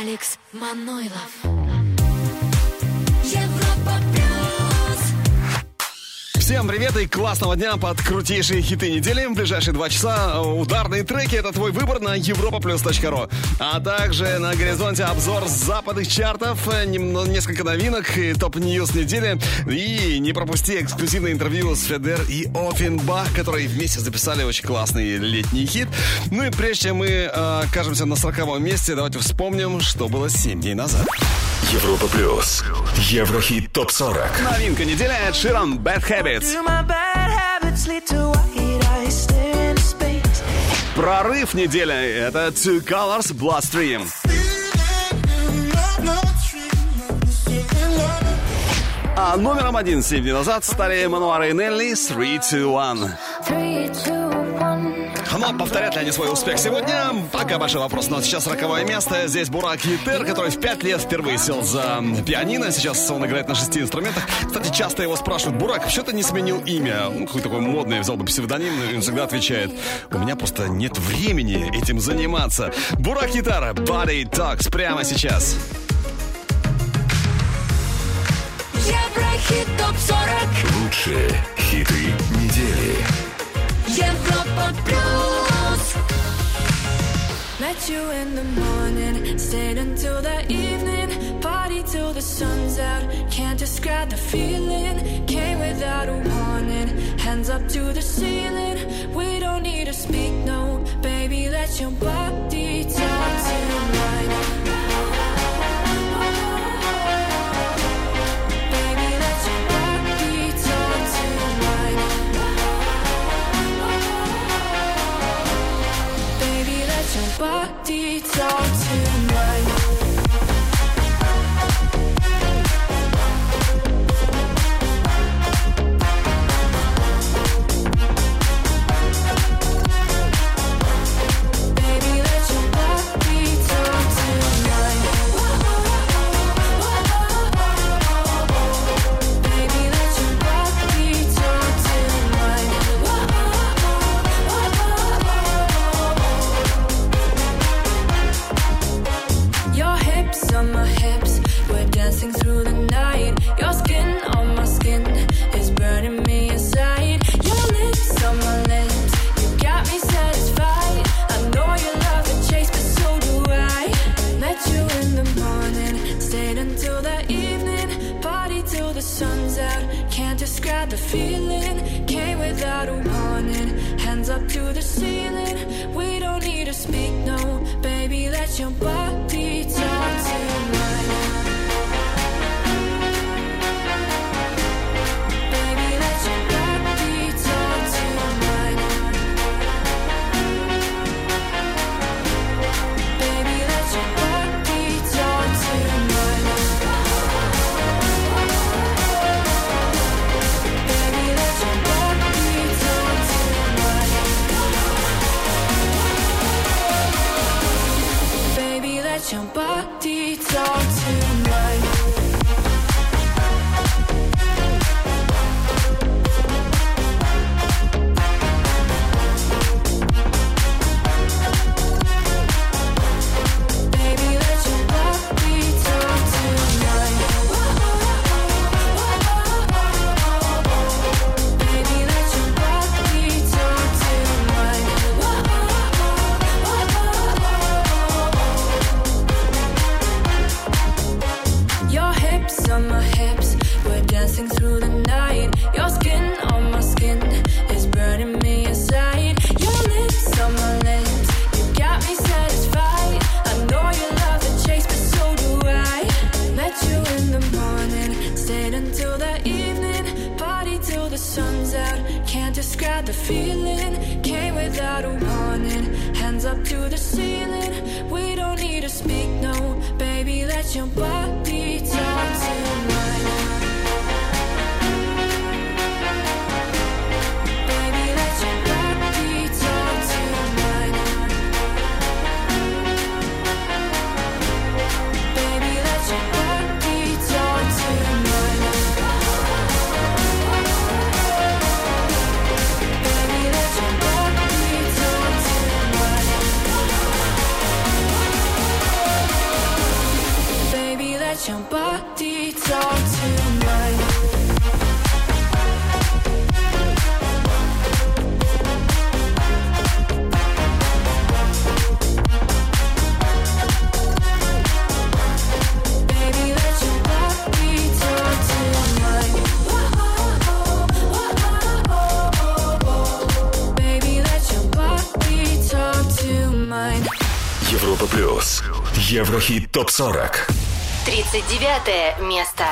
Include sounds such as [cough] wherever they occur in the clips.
Алекс Манойлов. Всем привет и классного дня под крутейшие хиты недели. В ближайшие два часа ударные треки — это твой выбор на europaplus.ru. А также на горизонте обзор западных чартов, э, нем- несколько новинок и top news недели. И не пропусти эксклюзивное интервью с Feder и Ofenbach, которые вместе записали очень классный летний хит. Ну и прежде чем мы э, окажемся на 40 месте, давайте вспомним, что было 7 дней назад. Европа плюс. Еврохит топ 40. Новинка неделя от Широн Bad Habits. Прорыв неделя это Two Colors Blast А номером один 7 дней назад стали Мануара и Нелли 3 2 1. Но повторят ли они свой успех сегодня? Пока большой вопрос. Но сейчас роковое место. Здесь Бурак Етер, который в 5 лет впервые сел за пианино. Сейчас он играет на шести инструментах. Кстати, часто его спрашивают, Бурак, что ты не сменил имя? Ну, какой такой модный, взял бы псевдоним. И он всегда отвечает, у меня просто нет времени этим заниматься. Бурак Гитара, Body Talks прямо сейчас. Еврохит ТОП-40 Лучшие хиты недели. Европа плюс Met you in the morning, stayed until the evening, party till the sun's out. Can't describe the feeling, came without a warning. Hands up to the ceiling, we don't need to speak, no, baby, let your body talk tonight. Baby, body talk tonight. Feeling, came without a warning. Hands up to the ceiling, we don't need to speak, no, baby, let your body talk tonight. ТОП-40 39 место.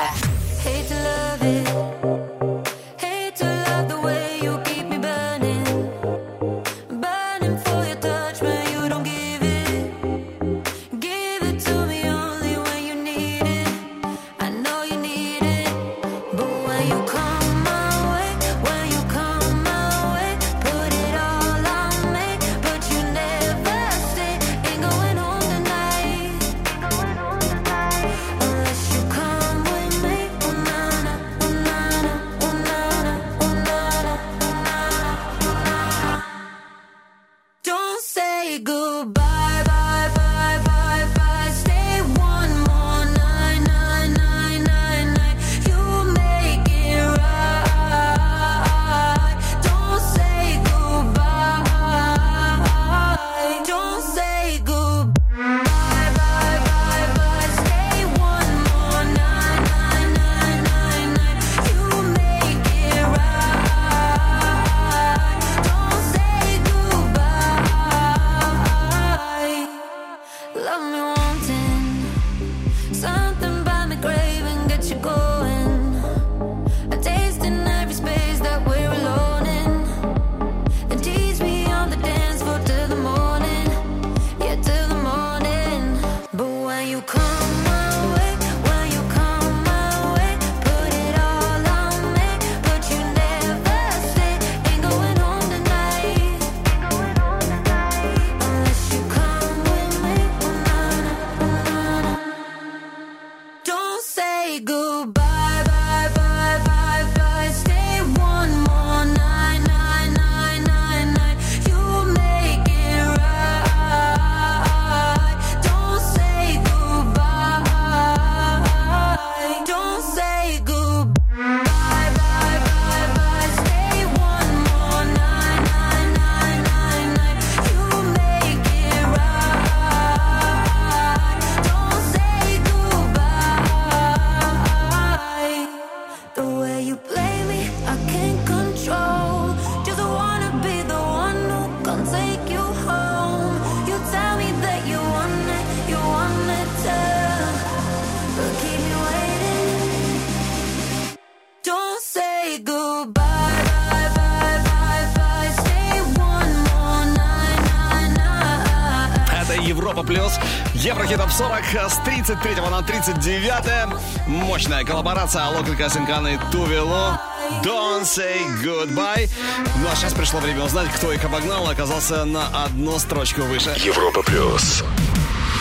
33 на 39. Мощная коллаборация Локалика Синкана и Тувело. Don't say goodbye. Ну а сейчас пришло время узнать, кто их обогнал и оказался на одну строчку выше. Европа плюс.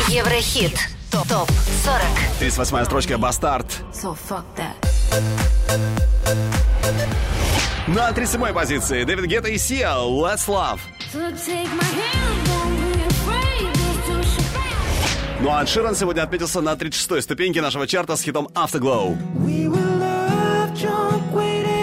Еврохит. Топ 40. 38 строчка Бастард. So fuck that. На 37 позиции Дэвид Гетта и Сия Let's Love. So take my hand, Ну а Ширан сегодня отметился на 36-й ступеньке нашего чарта с хитом Afterglow.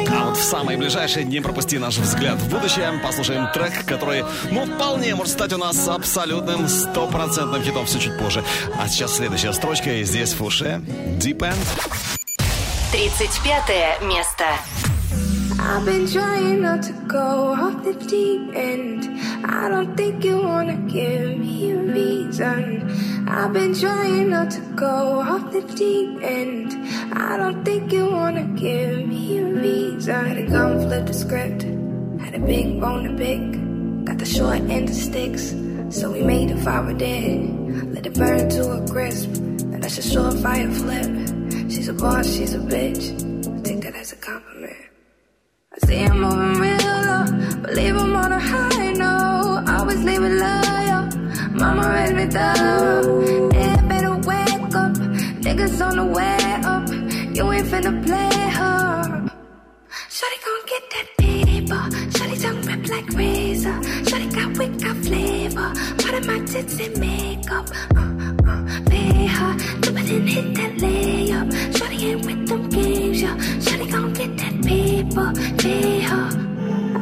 А вот в самые ближайшие дни пропусти наш взгляд в будущее. Послушаем трек, который, ну, вполне может стать у нас абсолютным стопроцентным хитом все чуть позже. А сейчас следующая строчка, и здесь в уше Deep End. 35 место. I've been trying not to go off the deep end. I don't think you wanna give me reason. I've been trying not to go off the deep end. I don't think you wanna give me a reason. Had to come flip the script. Had a big bone to pick. Got the short end of sticks. So we made a fire dead. Let it burn to a crisp. And that's a surefire flip. She's a boss, she's a bitch. I take that as a compliment. I see him moving real low, but leave him on a high Niggas on the way up. You ain't finna play her. Shawty gon' get that paper. Shawty tongue rip like razor. Shawty got wit, got flavor. Part of my tits and makeup. Uh, uh, pay her. Dip it and hit that layup. Shawty ain't with them games, yeah. Shawty gon' get that paper. Pay her.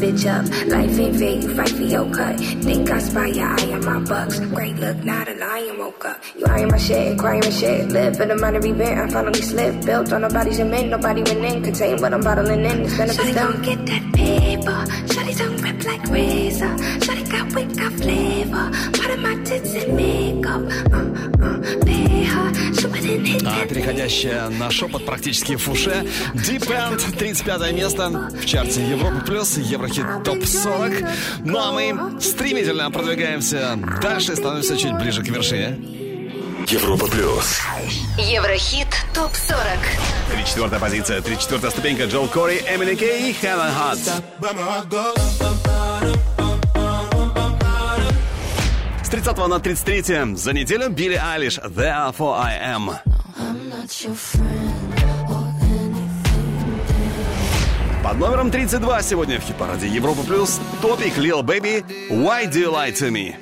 Life ain't fair, you fight for your cut. Think I spy your eye on my bucks. Great look, not a lion woke up. You eyeing my shit, crying my shit. Live for the minor event, I finally slipped. Built on nobody's cement, nobody went in. Contain what I'm bottling in. It's benefits Shawty gon' get that paper. Shawty don't rip like razor. Shawty got wick, got flavor. А переходящая на шепот практически в фуше. Deep End, 35 место в чарте Европа Плюс, Еврохит ТОП 40. Ну а мы стремительно продвигаемся дальше и становимся чуть ближе к вершине. Европа плюс. Еврохит ТОП-40. 34 позиция, 34 ступенька Джол Кори, Эмили Кей, Helen Hot. С 30 на 33 за неделю Билли Айлиш, Therefore I Am. Под номером 32 сегодня в хит-параде Европа Плюс топик Lil Baby Why Do You Lie To Me.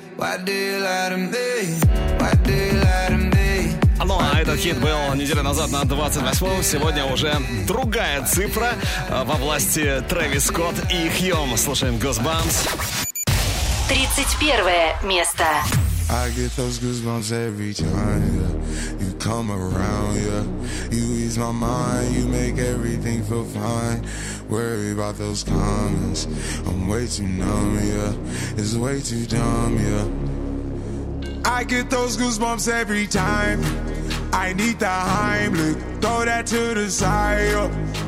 Ну а этот хит был неделю назад на 28-м. Сегодня уже другая цифра э, во власти Трэвис Скотт и Хьюм. Слушаем Goosebumps. 31 место. I get those goosebumps every time yeah. you come around. Yeah, you ease my mind, you make everything feel fine. Worry about those comments, I'm way too numb. Yeah, it's way too dumb. Yeah, I get those goosebumps every time. I need the Heimlich, throw that to the side. yeah.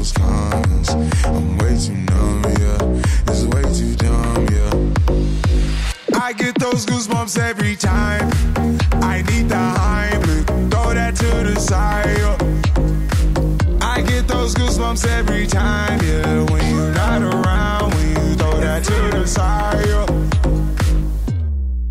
those comments. I'm way too numb, yeah. It's way too dumb, yeah. I get those goosebumps every time. I need the Heimlich, throw that to the side. I get those goosebumps every time, yeah.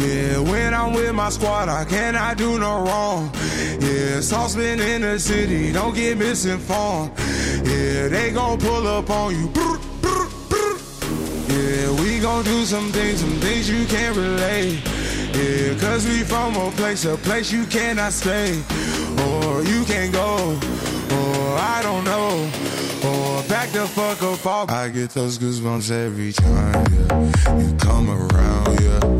Yeah, when I'm with my squad, I cannot do no wrong. Yeah, saucepan in the city, don't get misinformed. Yeah, they gon' pull up on you. Yeah, we gon' do some things, some things you can't relate. Yeah, cause we from a place, a place you cannot stay. Or you can't go, or I don't know. Or back the fuck up off. I get those goosebumps every time, yeah. You come around, yeah.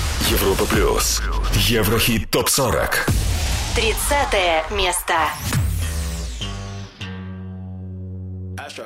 Европа плюс. Еврохит топ 40. 30 место. Astro,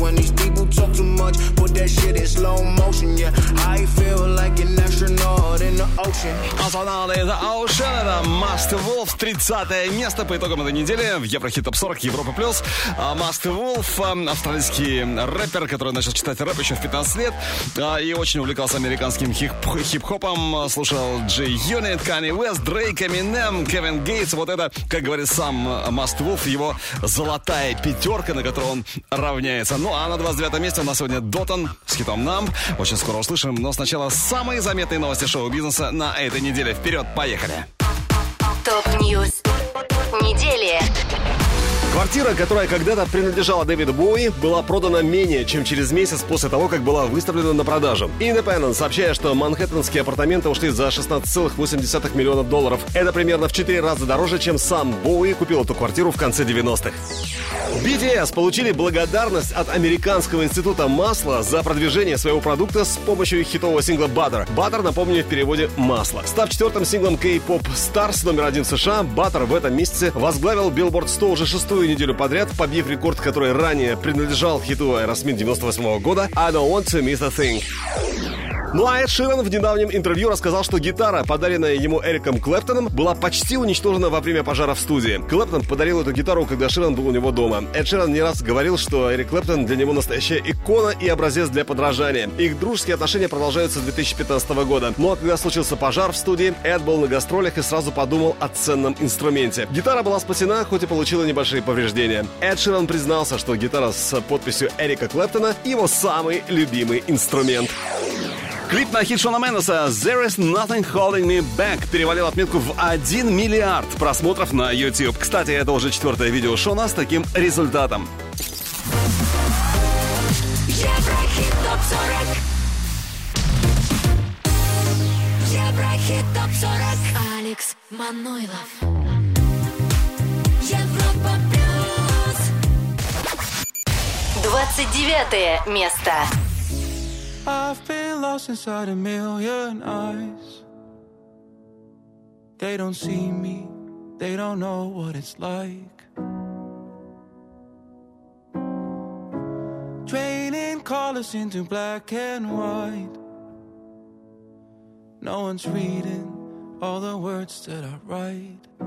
When these people talk too much, put that shit in slow motion. Yeah, I feel like an astronaut in the ocean. In the Ocean, это Must Wolf, 30 место по итогам этой недели в Еврохит Топ 40 Европа Плюс. Must Wolf, а, австралийский рэпер, который начал читать рэп еще в 15 лет а, и очень увлекался американским хип- хип-хопом, слушал Джей Юнит, Kanye West, Дрейк, Eminem, Кевин Гейтс. Вот это, как говорит сам Must Wolf, его золотая пятерка, на которую он равняется. Ну а на 29 месте у нас сегодня Dotan с хитом Numb. Очень скоро услышим, но сначала самые заметные новости шоу-бизнеса на этой неделе. Вперед, поехали! Top news недели. Квартира, которая когда-то принадлежала Дэвиду Боуи, была продана менее чем через месяц после того, как была выставлена на продажу. Independent сообщает, что манхэттенские апартаменты ушли за 16,8 миллионов долларов. Это примерно в 4 раза дороже, чем сам Боуи купил эту квартиру в конце 90-х. BTS получили благодарность от Американского института масла за продвижение своего продукта с помощью хитового сингла Butter. Butter, напомню, в переводе «масло». Став четвертым синглом K-pop Stars номер один в США, Butter в этом месяце возглавил Billboard 100 уже шестую неделю подряд, побив рекорд, который ранее принадлежал хиту Aerosmith 98 года «I don't want to miss a thing». Ну а Эд Ширан в недавнем интервью рассказал, что гитара, подаренная ему Эриком Клэптоном, была почти уничтожена во время пожара в студии. Клэптон подарил эту гитару, когда Ширан был у него дома. Эд Ширан не раз говорил, что Эрик Клэптон для него настоящая икона и образец для подражания. Их дружеские отношения продолжаются с 2015 года. Но когда случился пожар в студии, Эд был на гастролях и сразу подумал о ценном инструменте. Гитара была спасена, хоть и получила небольшие повреждения. Эд Ширан признался, что гитара с подписью Эрика Клэптона его самый любимый инструмент. Клип на хит Шона Мендеса «There is nothing holding me back» перевалил отметку в 1 миллиард просмотров на YouTube. Кстати, это уже четвертое видео Шона с таким результатом. Еврохит топ-40 Еврохит топ-40 Алекс Манойлов. 29 место. I've been lost inside a million eyes. They don't see me, they don't know what it's like. Draining colors into black and white. No one's reading all the words that I write.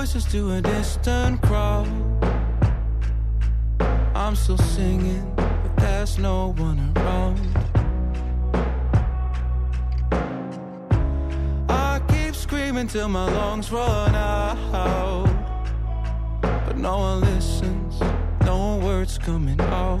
Voices to a distant crowd. I'm still singing, but there's no one around. I keep screaming till my lungs run out. But no one listens, no words coming out.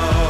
Love.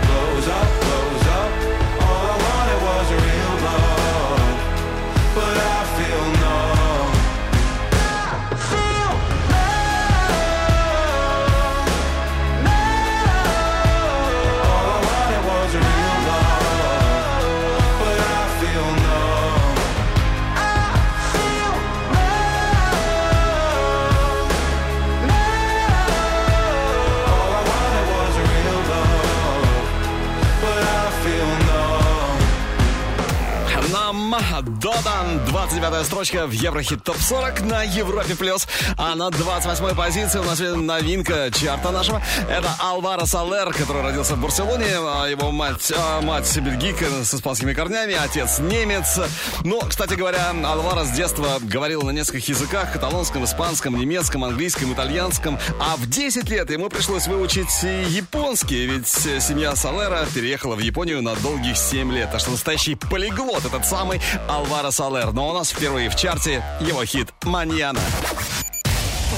Додан, 29 строчка в Еврохит ТОП 40 на Европе+. плюс. А на 28 позиции у нас новинка чарта нашего. Это Алваро Салер, который родился в Барселоне. А Его мать, а, мать бельгийка с испанскими корнями, отец немец. Но, кстати говоря, Алваро с детства говорил на нескольких языках. Каталонском, испанском, немецком, английском, итальянском. А в 10 лет ему пришлось выучить японский, ведь семья Салера переехала в Японию на долгих 7 лет. Так что настоящий полиглот этот самый Алваро Салер. Но у нас впервые в чарте его хит «Маньяна».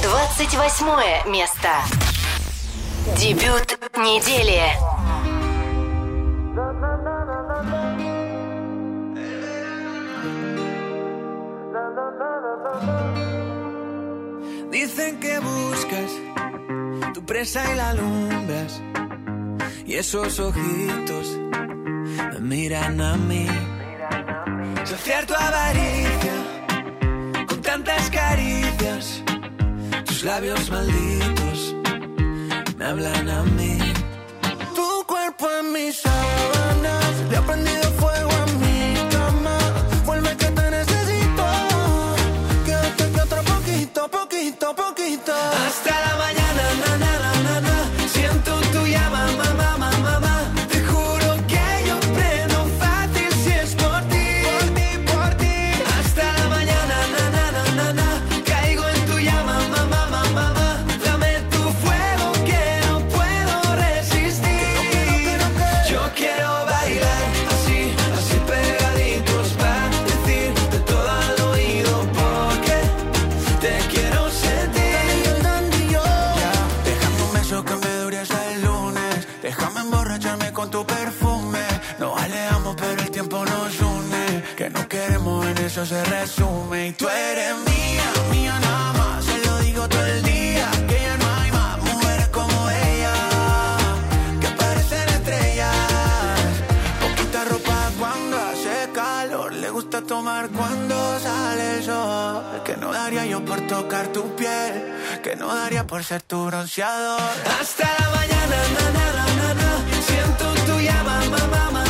28 место. Дебют недели. Dicen que buscas tu presa y la alumbras. Y esos ojitos me miran a mí. Saciar tu avaricia con tantas caricias. Tus labios malditos me hablan a mí. Tu cuerpo en mis sábanas. Le ha prendido fuego queremos en eso se resume. Y tú eres mía, mía nada más. Se lo digo todo el día. Que ya no hay más mujeres como ella. Que parecen estrellas. Poquita ropa cuando hace calor. Le gusta tomar cuando sale el sol. Que no daría yo por tocar tu piel. Que no daría por ser tu bronceador. Hasta la mañana, na, na, na, na. Siento tu llama, mamá, mamá,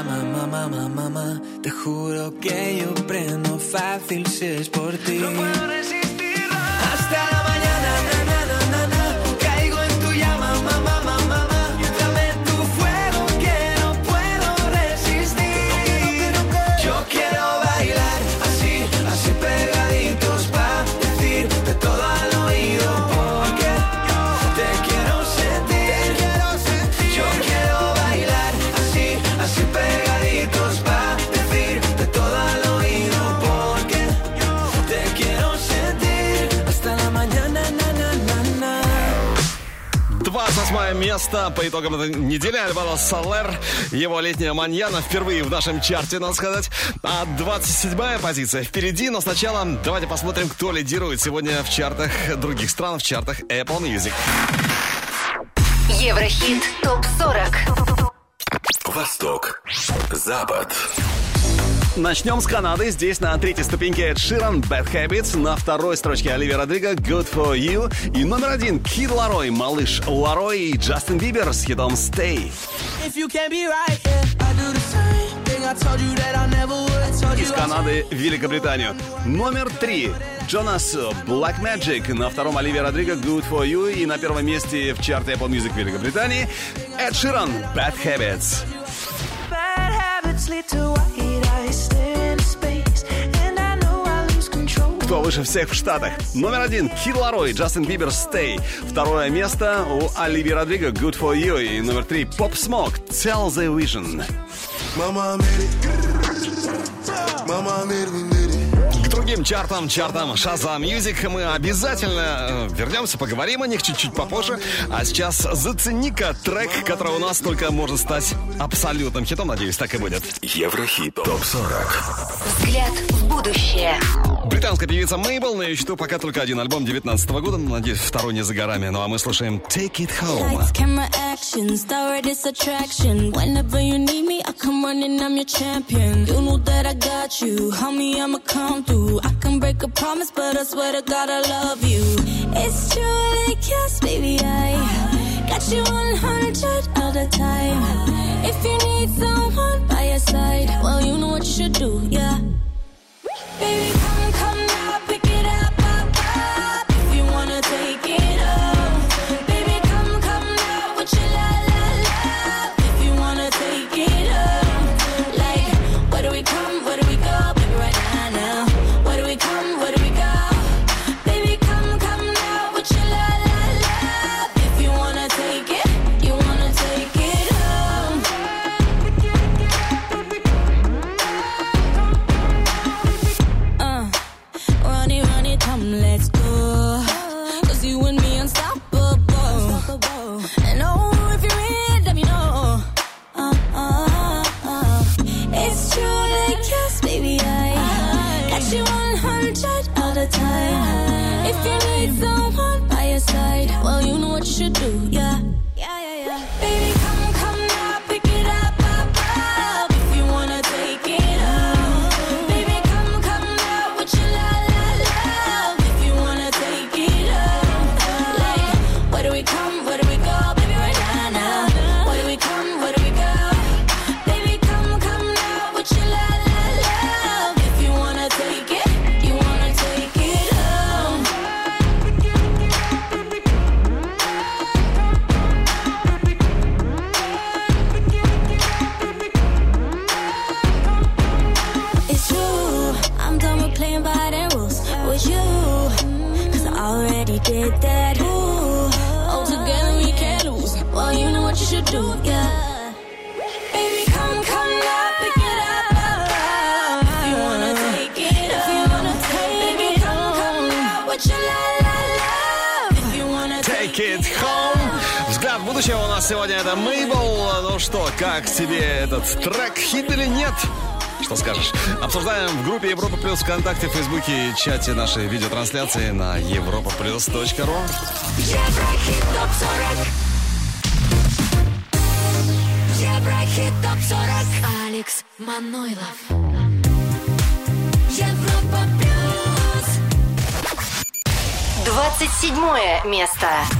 Llama, mamá, mamá, mamá. Te juro que yo prendo fácil si es por ti. No место по итогам этой недели Альваро Солер. Его летняя маньяна впервые в нашем чарте, надо сказать. А 27 позиция впереди, но сначала давайте посмотрим, кто лидирует сегодня в чартах других стран, в чартах Apple Music. Еврохит ТОП-40. Восток. Запад. Начнем с Канады. Здесь на третьей ступеньке Эд Ширан, Bad Habits. На второй строчке Оливия Родриго, Good For You. И номер один Кид Ларой, малыш Ларой и Джастин Бибер с хитом Stay. If you be right, yeah, I do the same Из Канады в Великобританию. Номер три Джонас Black Magic. На втором Оливия Родриго, Good For You. И на первом месте в чарте Apple Music Великобритании Эд Ширан, Bad Habits. Кто выше всех в Штатах? Номер один Кид Ларой, Джастин Бибер, Stay. Второе место у Оливии Родриго, Good For You. И номер три Pop Smoke, Tell The Vision. Mama made it. Mama made it, другим чартам, чартам Шаза Music мы обязательно э, вернемся, поговорим о них чуть-чуть попозже. А сейчас зацени-ка трек, который у нас только может стать абсолютным хитом. Надеюсь, так и будет. Еврохит ТОП-40. Взгляд в будущее. Британская певица Мейбл, на ее счету пока только один альбом 19 года. Надеюсь, второй не за горами. Ну а мы слушаем Take It Home. Lights, camera, action, this attraction. Whenever you need me, I come running, I'm your champion. You know that I got you, homie, I'ma come through. I can break a promise, but I swear to God I love you. It's true, like yes, baby, I got you 100 all the time. If you need someone by your side, well, you know what you should do, yeah. Baby, сегодня это Мейбл. Ну что, как тебе этот трек? Хит или нет? Что скажешь? Обсуждаем в группе Европа Плюс ВКонтакте, в Фейсбуке и чате нашей видеотрансляции на europaplus.ru. Еврохит ТОП-40 Еврохит ТОП-40 Алекс Манойлов Европа Плюс 27 место.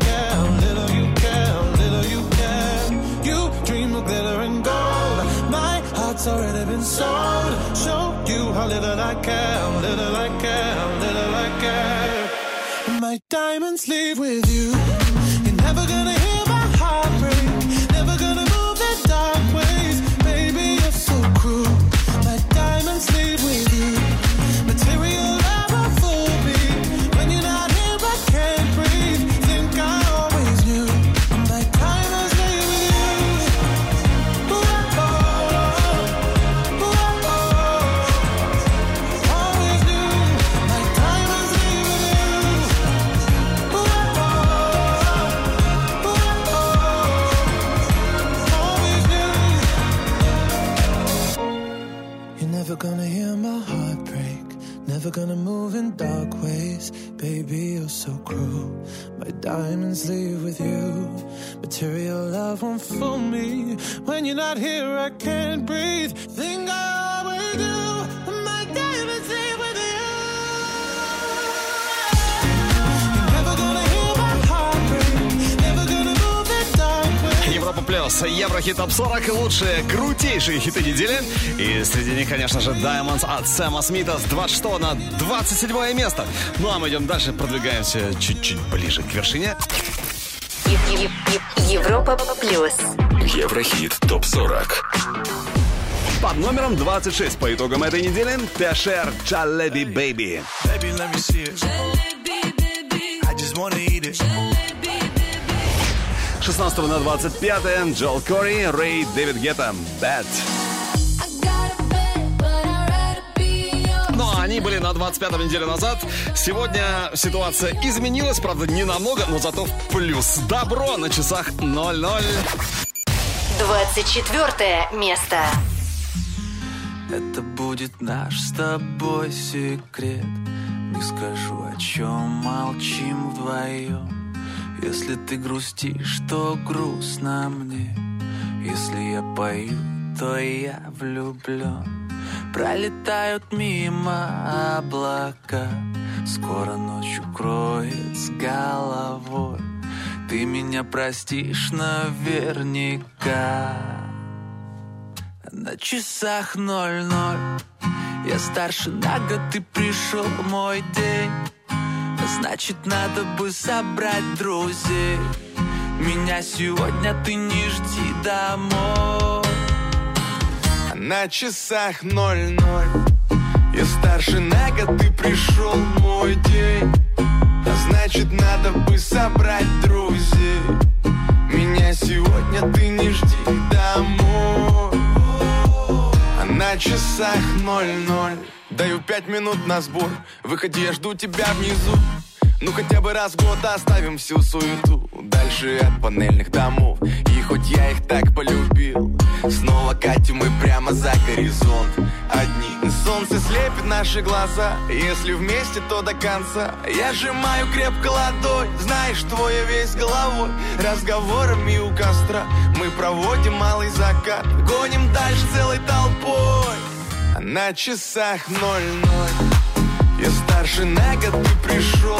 I care, little I care, little I care. My diamonds leave with you. In dark ways. Baby, you're so cruel. My diamonds leave with you. Material love won't fool me. When you're not here, I can't breathe. Think I always do. Европа плюс, Еврохит топ 40 лучшие, крутейшие хиты недели. И среди них, конечно же, Diamonds от Сэма Смита с 26 на 27 место. Ну а мы идем дальше, продвигаемся чуть-чуть ближе к вершине. Европа плюс. Еврохит ТОП-40. Под номером 26 по итогам этой недели Тешер Чалеби Бэйби. Baby, let me see it. I just wanna eat it. 16 на 25 Джол Кори, Рэй Дэвид Гетта, Bad. Ну, а они были на 25-м неделе назад. Сегодня ситуация изменилась, правда, не намного, но зато в плюс. Добро на часах 0-0. 24 место. Это будет наш с тобой секрет Не скажу, о чем молчим вдвоем Если ты грустишь, то грустно мне. Если я пою, то я влюблен Пролетают мимо облака. Скоро ночь укроет с головой. Ты меня простишь наверняка. На часах ноль-ноль. Я старше на год, ты пришел мой день Значит, надо бы собрать друзей. Меня сегодня ты не жди домой. На часах ноль-ноль. Я старше на год, ты пришел мой день. А значит, надо бы собрать друзей. Меня сегодня ты не жди домой на часах ноль-ноль. Даю пять минут на сбор. Выходи, я жду тебя внизу ну хотя бы раз в год оставим всю суету Дальше от панельных домов. И хоть я их так полюбил Снова катим мы прямо за горизонт. Одни Солнце слепит наши глаза Если вместе, то до конца. Я сжимаю крепко ладонь Знаешь, твоя весь головой. Разговорами у костра Мы проводим малый закат. Гоним дальше целой толпой. На часах ноль-ноль. Я старше на год, ты пришел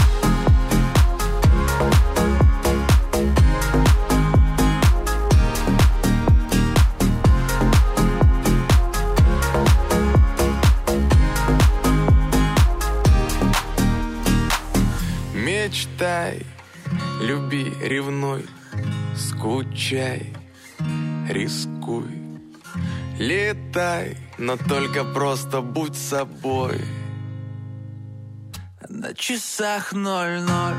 Мечтай, люби, ревнуй, скучай, рискуй. Летай, но только просто будь собой. На часах ноль-ноль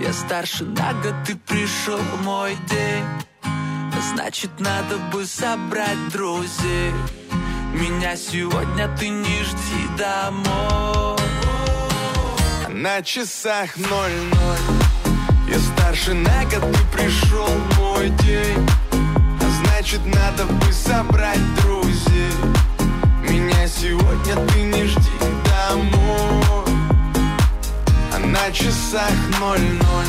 Я старше на год, ты пришел мой день Значит, надо бы собрать друзей Меня сегодня ты не жди домой на часах ноль-ноль. Я старше на год, ты пришел мой день. А значит, надо бы собрать друзей. Меня сегодня ты не жди домой. А на часах ноль-ноль.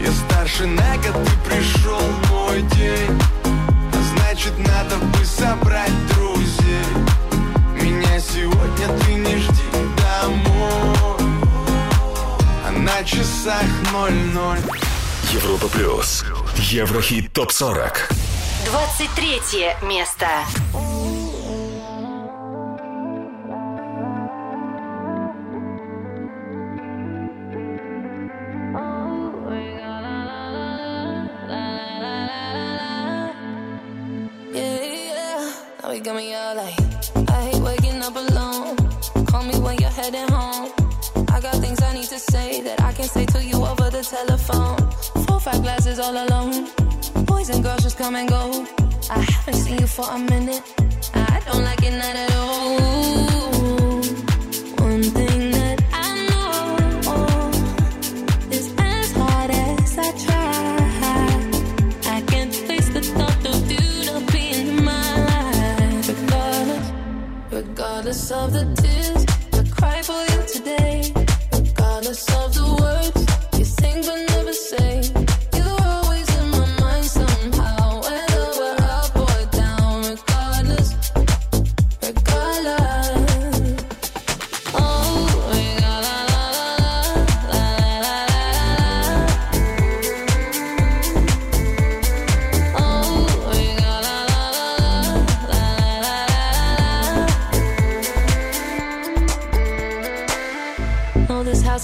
Я старше на год, ты пришел мой день. А значит, надо бы собрать друзей. Меня сегодня ты не жди домой на часах ноль-ноль Европа плюс. Еврохит топ 40. 23 место. Yeah, yeah. Now you got me all like, I can say to you over the telephone. Four, five glasses all alone. Boys and girls just come and go. I haven't seen you for a minute. I don't like it not at all. One thing that I know is gonna solve the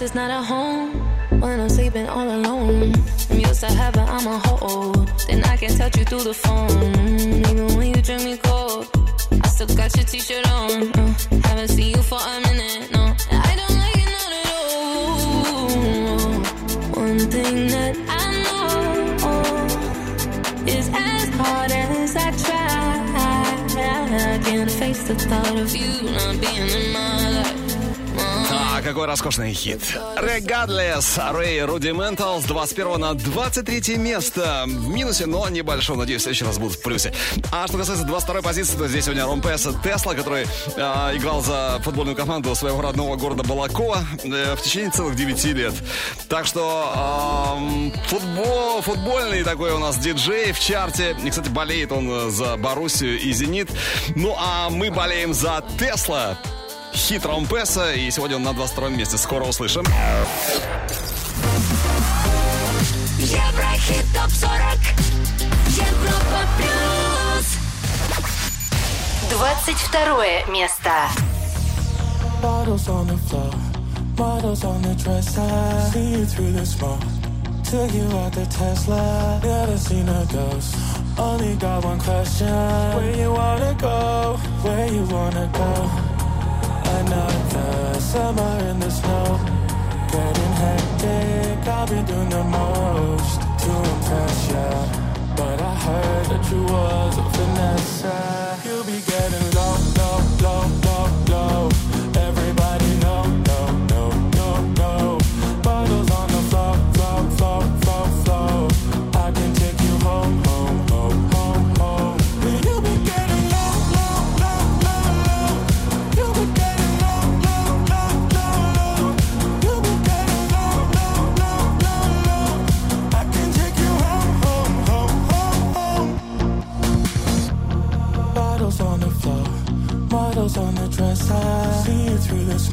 is not a home when I'm sleeping all alone. I'm used to heaven, I'm a hold. Then I can touch you through the phone. Even when you drink me cold, I still got your t shirt on. Uh, haven't seen you for a minute, no. I don't like it not at all. One thing that I know is as hard as I try. I can't face the thought of you not being in my. Какой роскошный хит. Regardless, Ray Rudimental с 21 на 23 место. В минусе, но небольшом. Надеюсь, в следующий раз будут в плюсе. А что касается 22 позиции, то здесь сегодня Ромпеса Тесла, который э, играл за футбольную команду своего родного города Балакова э, в течение целых 9 лет. Так что эм, футбол, футбольный такой у нас диджей в чарте. И, кстати, болеет он э, за Боруссию и Зенит. Ну, а мы болеем за Тесла. Хит Ромпеса, и сегодня он на 22 месте. Скоро услышим. Еврохит ТОП-40 Европа Плюс 22 место. Bottles on the floor, models on the dresser. See you through the smoke. Took you out the Tesla. Never seen a ghost. Only got one question. Where you wanna go? Where you wanna go? Another summer in the snow. Getting hectic, I've been doing the most to impress ya. But I heard that you was a finesse. You'll be getting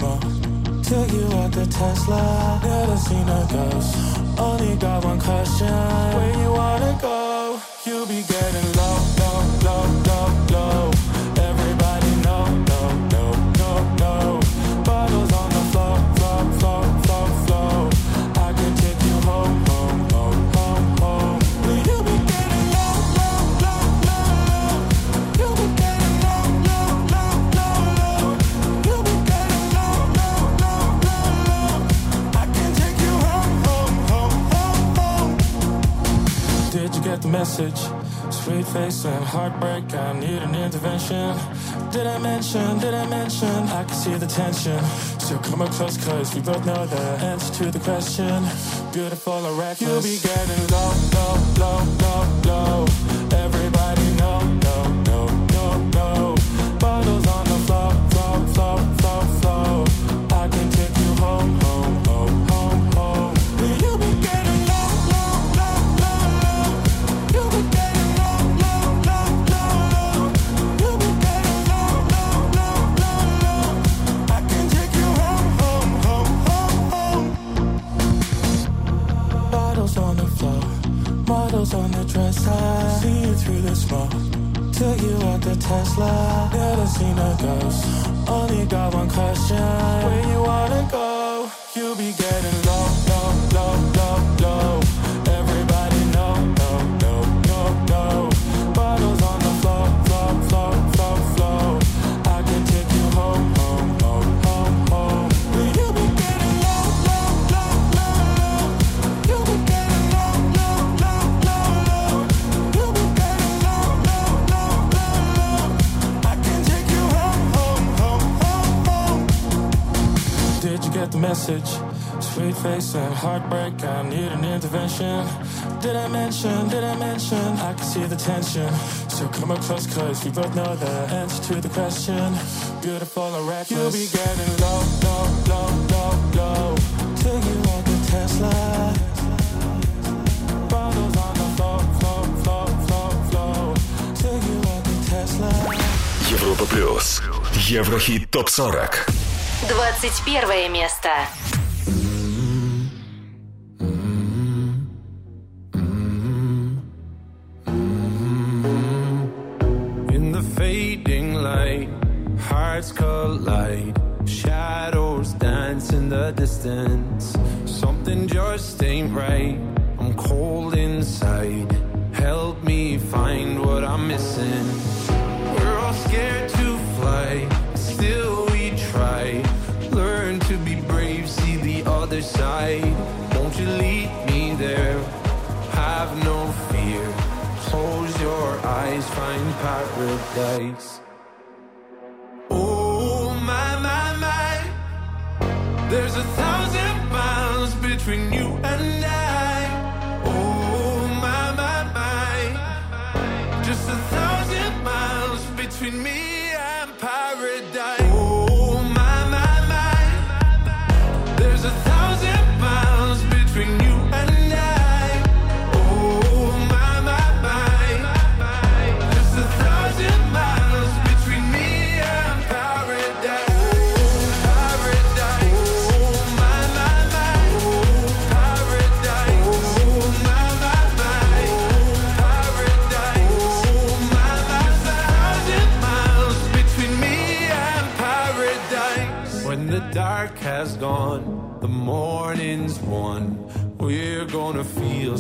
through. Took you out the Tesla. Never seen a ghost. Only got one question. Where you wanna go? You'll be getting low, low, low, low, low. Get the message? Sweet face and heartbreak, I need an intervention. Did I mention, did I mention? I can see the tension. So come up close, cause we both know the answer to the question. Beautiful or reckless. You'll be getting low, low, low, low, low. Through the smoke. Took you out the Tesla. Never seen a ghost. Only got one question. Where you wanna go? the message? Sweet face and heartbreak, I need an intervention. Did I mention, did I mention? I can see the tension. So come up close, cause we both know the answer to the question. Beautiful or reckless. You'll be getting low, low, low, low, low. Till you want the Tesla. Bottles on the floor, floor, floor, floor, floor. Till you want the Tesla. Европа плюс. Еврохит топ 40. 21 место. In the fading light, hearts collide. Shadows dance in the distance. Something just ain't right. I'm cold inside. Help me find what I'm missing. We're all scared to fly, still we try. other side. Won't you lead me there? Have no fear. Close your eyes, find paradise. Oh my my my, there's a thousand miles between you and I. Oh my my my, just a thousand miles between me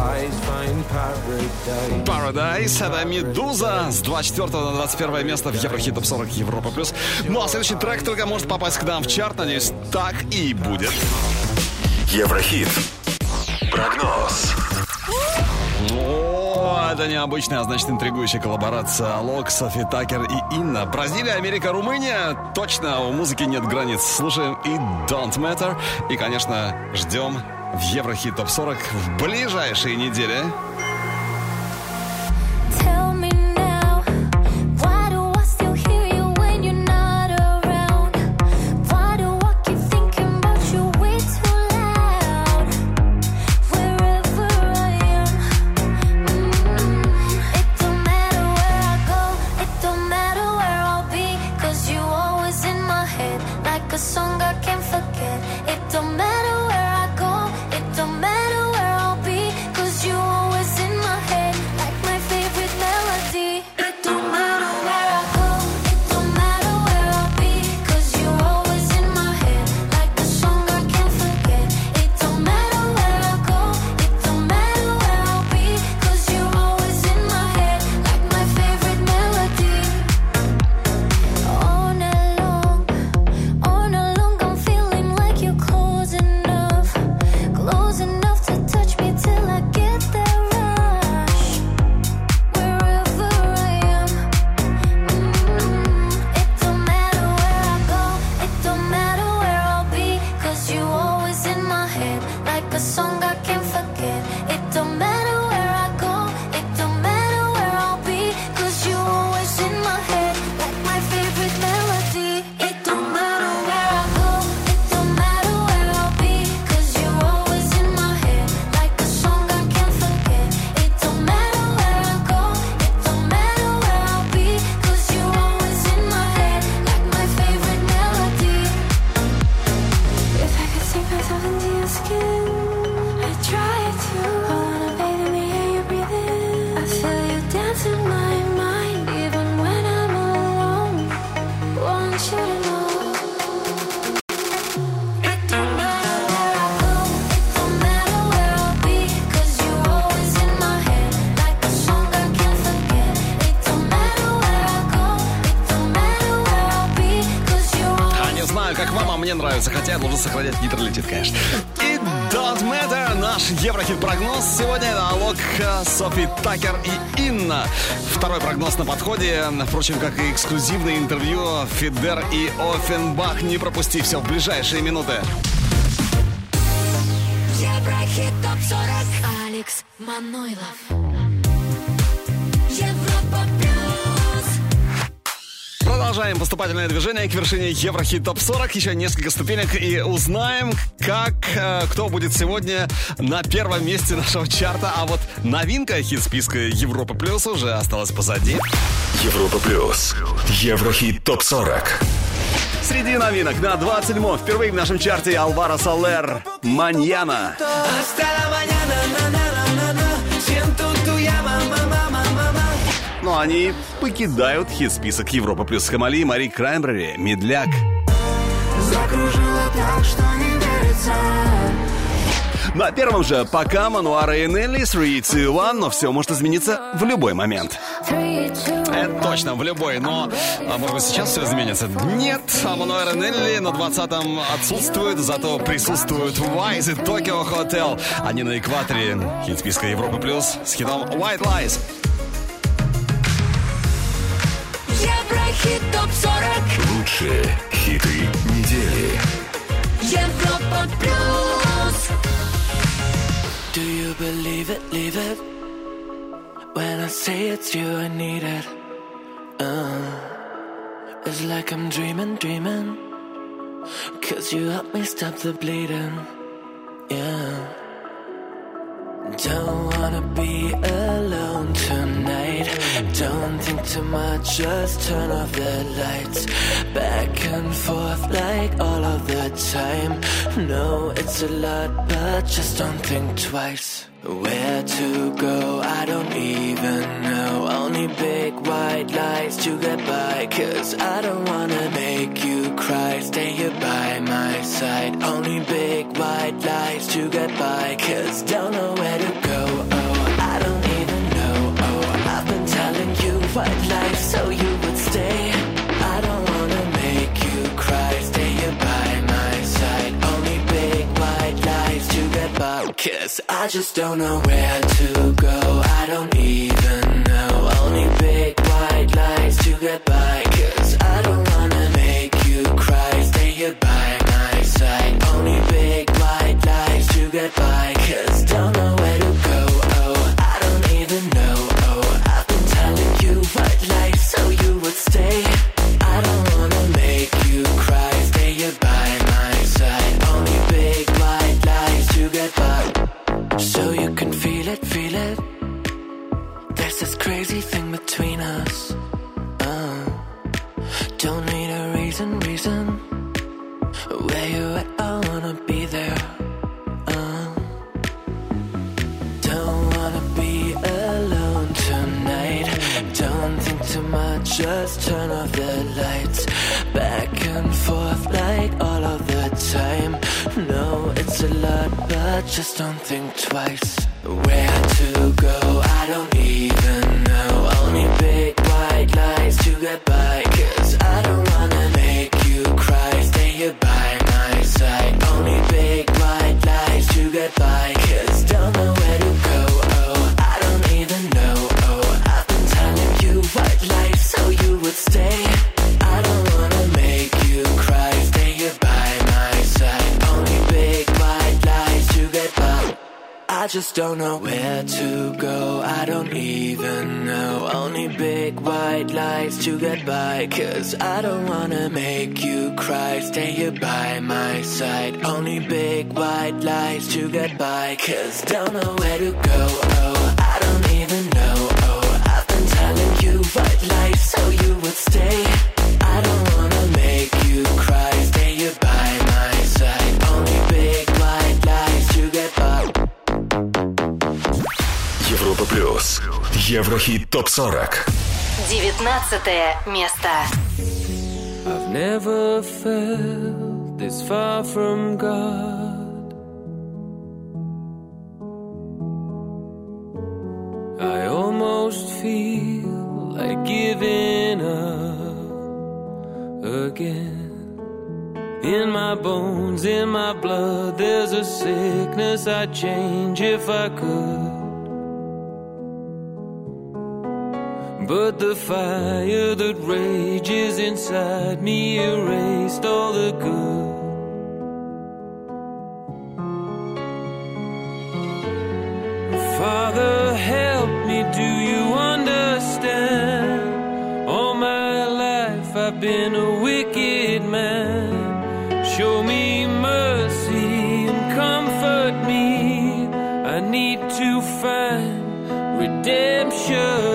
paradise. Paradise, это Медуза с 24 на 21 место в Еврохит Топ 40 Европа Плюс. Ну а следующий трек только может попасть к нам в чарт, надеюсь, так и будет. Еврохит. Прогноз. О, это необычная, а значит интригующая коллаборация Алок, Софи Такер и Инна. Бразилия, Америка, Румыния. Точно, у музыки нет границ. Слушаем и Don't Matter. И, конечно, ждем в Еврохит Топ 40 в ближайшие недели. Подходе. Впрочем, как и эксклюзивное интервью Фидер и Офенбах. Не пропусти все в ближайшие минуты. Поступательное движение к вершине Еврохит Топ 40. Еще несколько ступенек и узнаем, как э, кто будет сегодня на первом месте нашего чарта. А вот новинка хит-списка Европа Плюс уже осталась позади. Европа плюс. Еврохит топ 40. Среди новинок на 27-м впервые в нашем чарте Алваро Солер «Маньяна». Hasta la mañana, na, na, na, na, Но они покидают хит-список Европа Плюс Хамали и Мари Краймбрери «Медляк». Закружила так, что не верится На первом же пока Мануара и Нелли 3, 2, 1, но все может измениться в любой момент. Это точно, в любой, но а, может быть сейчас все изменится? Нет, а Мануэра Нелли на 20-м отсутствует, зато присутствует Wise и Tokyo Hotel. Они на экваторе хит списка Европы Плюс с хитом White Lies. Еврохит ТОП-40 Лучшие хиты недели. Европа Плюс Do you believe it, leave it? When I say it's you, I need it. Uh, it's like I'm dreaming, dreaming. Cause you help me stop the bleeding. Yeah. Don't wanna be alone tonight. Don't think too much, just turn off the lights. Back and forth like all of the time. No, it's a lot, but just don't think twice. Where to go, I don't even know. Only big white lies to get by. Cause I don't wanna make you cry. Stay here by my side. Only big white lies to get by. Cause don't know where to go. Oh, I don't even know. Oh, I've been telling you white lies to. Cause I just don't know where to go. I don't even know. Only big white lies to get by. Cause I don't wanna make you cry. Stay here by my side. Only big white lies to get by. Cause don't between us. Uh, don't need a reason, reason. Where you at? I wanna be there. Uh, don't wanna be alone tonight. Don't think too much, just turn off the lights. Back and forth like all of the time. No, it's a lot, but just don't think twice. Where to go, I don't even know. Only big white lies to get by. Cause I don't wanna make you cry. Stay here by my side. Only big white to get by. Cause just don't know where to go. I don't even know. Only big white lights to get by. Cause I don't wanna make you cry. Stay here by my side. Only big white lights to get by. Cause don't know where to go. Oh, I don't even know. Oh, I've been telling you white lies so you would stay. I don't плюс. Еврохит топ 40. 19 место. I've never felt this far from God. I almost feel like giving up again. In my bones, in my blood, there's a sickness I'd change if I could. But the fire that rages inside me erased all the good. Father, help me, do you understand? All my life I've been a wicked man. Show me mercy and comfort me. I need to find redemption.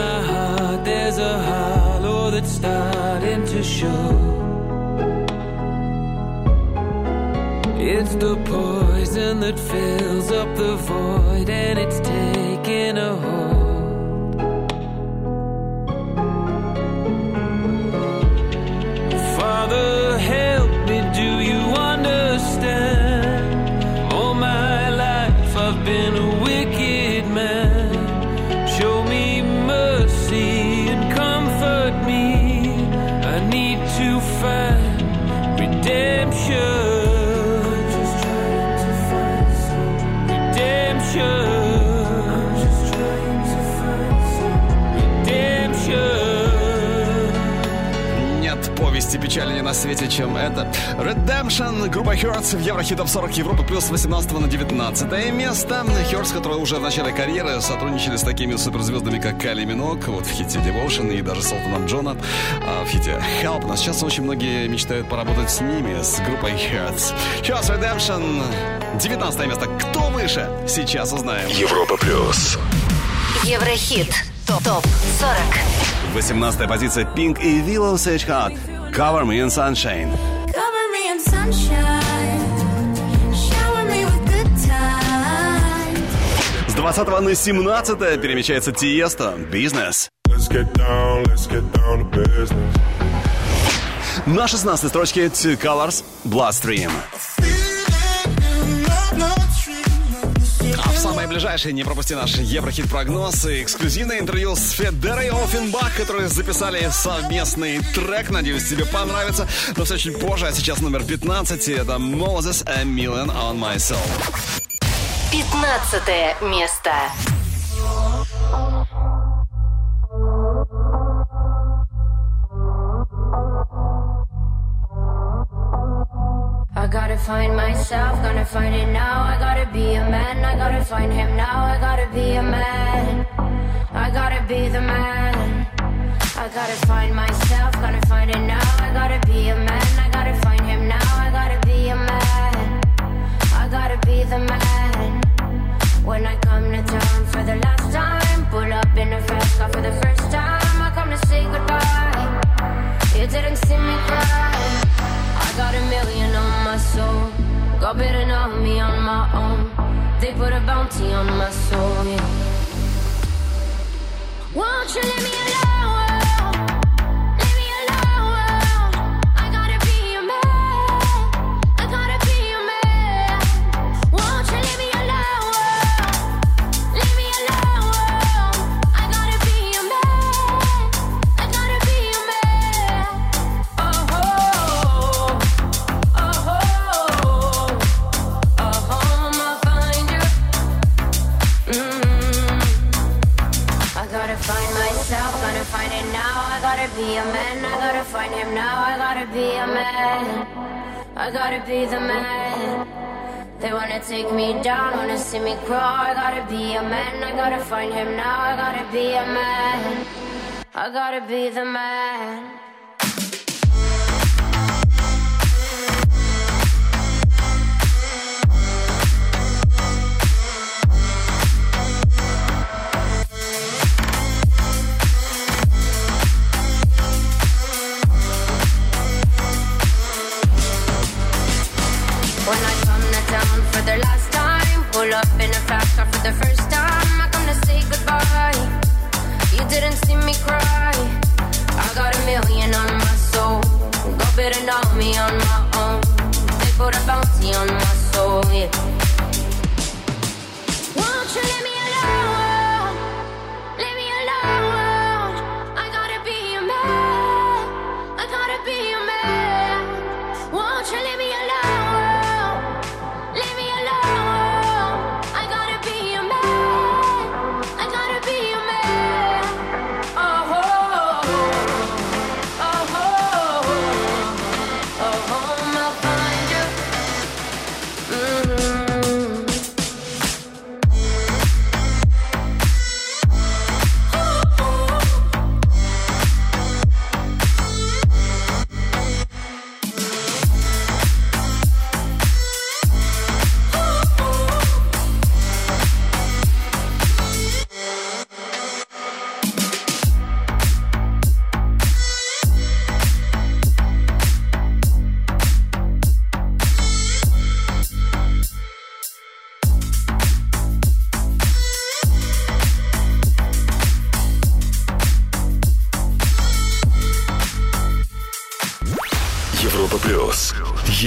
My heart, there's a hollow that's starting to show. It's the poison that fills up the void and it's taking на свете, чем это. Redemption, группа Hertz в Еврохит Топ 40 Европы плюс с 18 на 19 место. Hertz, которые уже в начале карьеры сотрудничали с такими суперзвездами, как Кали Минок, вот в хите Devotion и даже с Элтоном Джона а, в хите Help. Но сейчас очень многие мечтают поработать с ними, с группой Hertz. Hertz Redemption, 19 место. Кто выше? Сейчас узнаем. Европа плюс. Еврохит. Топ 40. 18 позиция Pink и Willow Sage Heart. Cover Me in Sunshine. Cover me in sunshine. Shower me with good times. С 20 на 17 перемещается Тиесто. Бизнес. Let's get down, let's get down to business. На 16 строчке Two Colors Bloodstream. А самое ближайшее не пропусти наш Еврохит-прогноз и эксклюзивное интервью с Федерой Оффенбах, которые записали совместный трек. Надеюсь, тебе понравится. Но все чуть позже, а сейчас номер 15. Это Moses A Million on My Soul. 15 место. Find myself, gonna find it now. I gotta be a man, I gotta find him now. I gotta be a man, I gotta be the man. I gotta find myself, gotta find it now. I gotta be a man, I gotta find him now. I gotta be a man, I gotta be the man. When I come to town for the last time, pull up in a fast car for the first time. I come to say goodbye. You didn't see me cry. Got a million on my soul. God better know me on my own. They put a bounty on my soul. Yeah. Won't you leave me alone? Be a man, I gotta be the man. They wanna take me down, wanna see me crawl. I gotta be a man, I gotta find him now. I gotta be a man, I gotta be the man. Up in a fast car for the first time. I come to say goodbye. You didn't see me cry. I got a million on my soul. Go better know me on my own. They put a bounty on my soul. Yeah.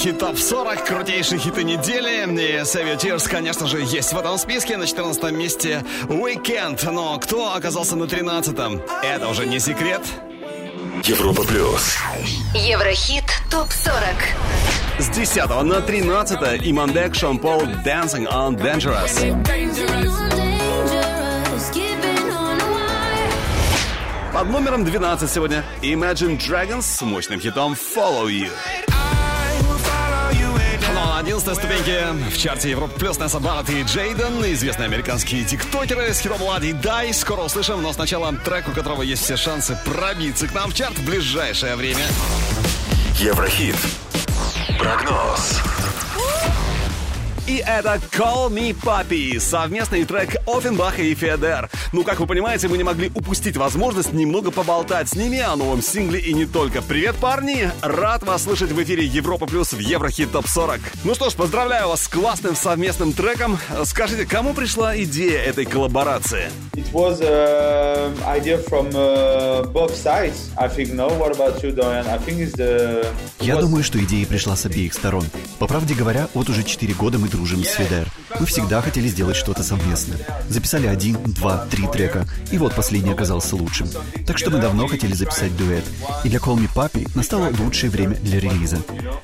Еврохит Топ 40, крутейшие хиты недели. И Save Your Tears, конечно же, есть в этом списке. На 14 месте Weekend. Но кто оказался на 13-м? Это уже не секрет. Европа плюс. Еврохит ТОП-40. С 10 на 13 Имандек Шон Пол Dancing on Dangerous. Под номером 12 сегодня Imagine Dragons с мощным хитом Follow You. Ну, на 11 ступеньке в чарте Европа Плюс Несса Барретт и Джейден, известные американские тиктокеры с хитом Лади Дай. Скоро услышим, но сначала трек, у которого есть все шансы пробиться к нам в чарт в ближайшее время. Еврохит. Прогноз. И это Call Me Papi, совместный трек Оффенбаха и Федер. Ну, как вы понимаете, мы не могли упустить возможность немного поболтать с ними о новом сингле и не только. Привет, парни! Рад вас слышать в эфире Европа Плюс в Еврохит Топ 40. Ну что ж, поздравляю вас с классным совместным треком. Скажите, кому пришла идея этой коллаборации? It was an idea from uh, both sides. I think no. What about you, Dorian? I think it's the. Я думаю, что идея пришла с обеих сторон. По правде говоря, вот уже 4 года мы дружим с Федер. Мы всегда хотели сделать что-то совместно. Записали один, два, три трека, и вот последний оказался лучшим. Так что мы давно хотели записать дуэт. И для Call Me Papi настало лучшее время для релиза.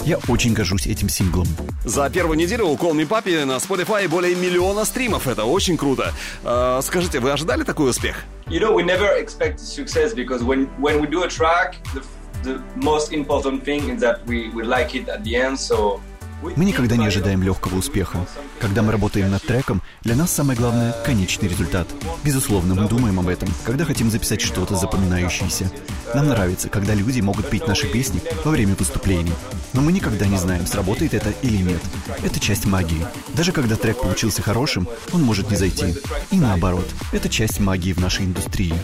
Я очень горжусь этим синглом. За первую неделю у Call Me Papi на Spotify более миллиона стримов. Это очень круто. А, скажите, вы ожидали такой успех? You know, we never expect success because when when we do a track, the, the most important thing is that we, we like it at the end. So Мы никогда не ожидаем легкого успеха. Когда мы работаем над треком, для нас самое главное — конечный результат. Безусловно, мы думаем об этом, когда хотим записать что-то запоминающееся. Нам нравится, когда люди могут петь наши песни во время выступлений. Но мы никогда не знаем, сработает это или нет. Это часть магии. Даже когда трек получился хорошим, он может не зайти. И наоборот, это часть магии в нашей индустрии.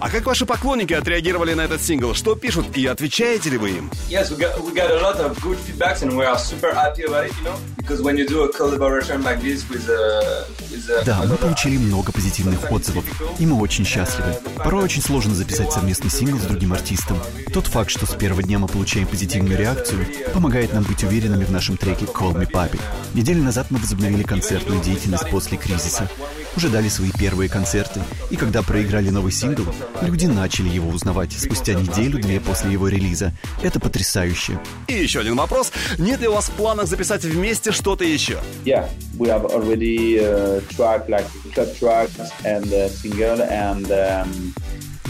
А как ваши поклонники отреагировали на этот сингл? Что пишут и отвечаете ли вы им? yes, we got we got a lot of good feedbacks and we are super happy about it. You know, because when you do a collaboration like this with a with a Да, мы получили много позитивных отзывов, и мы очень счастливы. Порой очень сложно записать совместный сингл с другим артистом. Тот факт, что с первого дня мы получаем позитивную реакцию, помогает нам быть уверенными в нашем треке «Call Me Papi». Неделю назад мы возобновили концертную деятельность после кризиса. Уже дали свои первые концерты, и когда проиграли новый сингл, люди начали его узнавать спустя неделю-две после его релиза. Это потрясающе. И еще один вопрос. Нет ли у вас в планах записать вместе что-то еще? Yeah, we have already uh, track like club tracks and uh, single and um,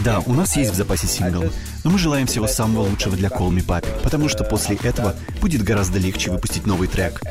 Да, у нас есть в запасе сингл, но мы желаем всего самого лучшего для Call Me Papi, потому что после этого будет гораздо легче выпустить новый трек.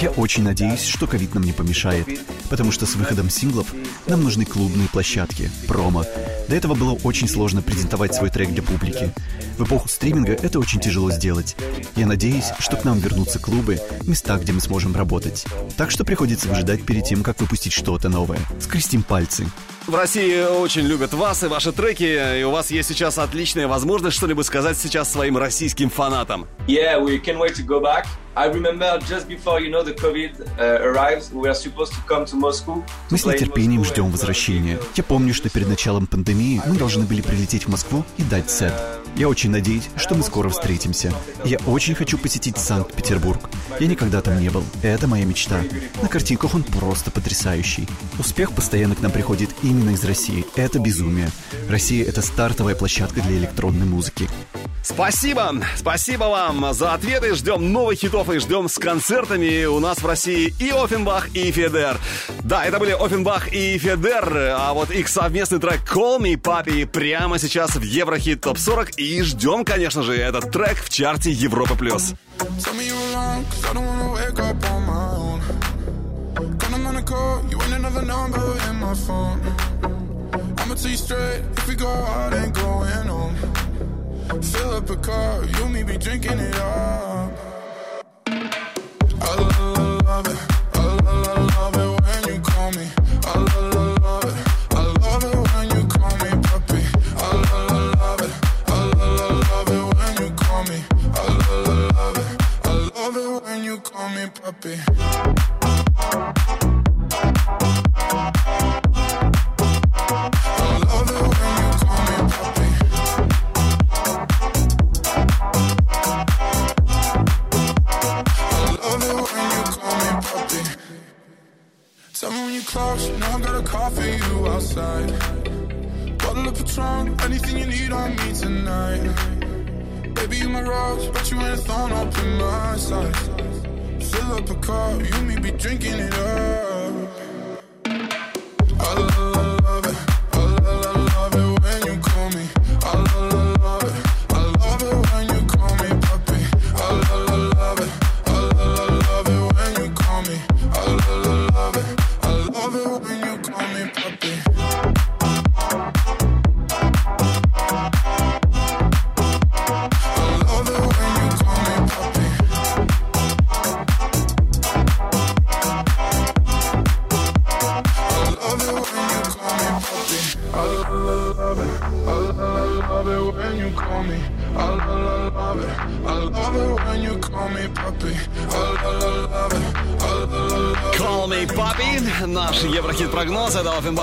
Я очень надеюсь, что ковид нам не помешает, потому что с выходом синглов нам нужны клубные площадки, промо. До этого было очень сложно презентовать свой трек для публики. В эпоху стриминга это очень тяжело сделать. Я надеюсь, что к нам вернутся клубы, места, где мы сможем работать. Так что приходится выжидать перед тем, как выпустить что-то новое. Скрестим пальцы. В России очень любят вас и ваши треки, и у вас есть сейчас отличная возможность что-нибудь сказать сейчас своим российским фанатам. yeah, we can't wait to go back. I remember just before you know the COVID uh, arrives, we were supposed to come to Moscow. Мы с нетерпением ждем возвращения. Я помню, что перед началом пандемии мы должны были прилететь в Москву и дать сет. Я очень надеюсь, что мы скоро встретимся. Я очень хочу посетить Санкт-Петербург. Я никогда там не был. Это моя мечта. На картинках он просто потрясающий. Успех постоянно к нам приходит именно из России. Это безумие. Россия — это стартовая площадка для электронной музыки. Спасибо! Спасибо вам за ответы. Ждем новых хитов и ждем с концертами у нас в России и Оффенбах, и Федер. Да, это были Оффенбах и Федер, а вот их совместный трек Call Me Papi прямо сейчас в Еврохит Топ 40 и ждем, конечно же, этот трек в чарте Европа Плюс. Fill up a car, you me be drinking it up.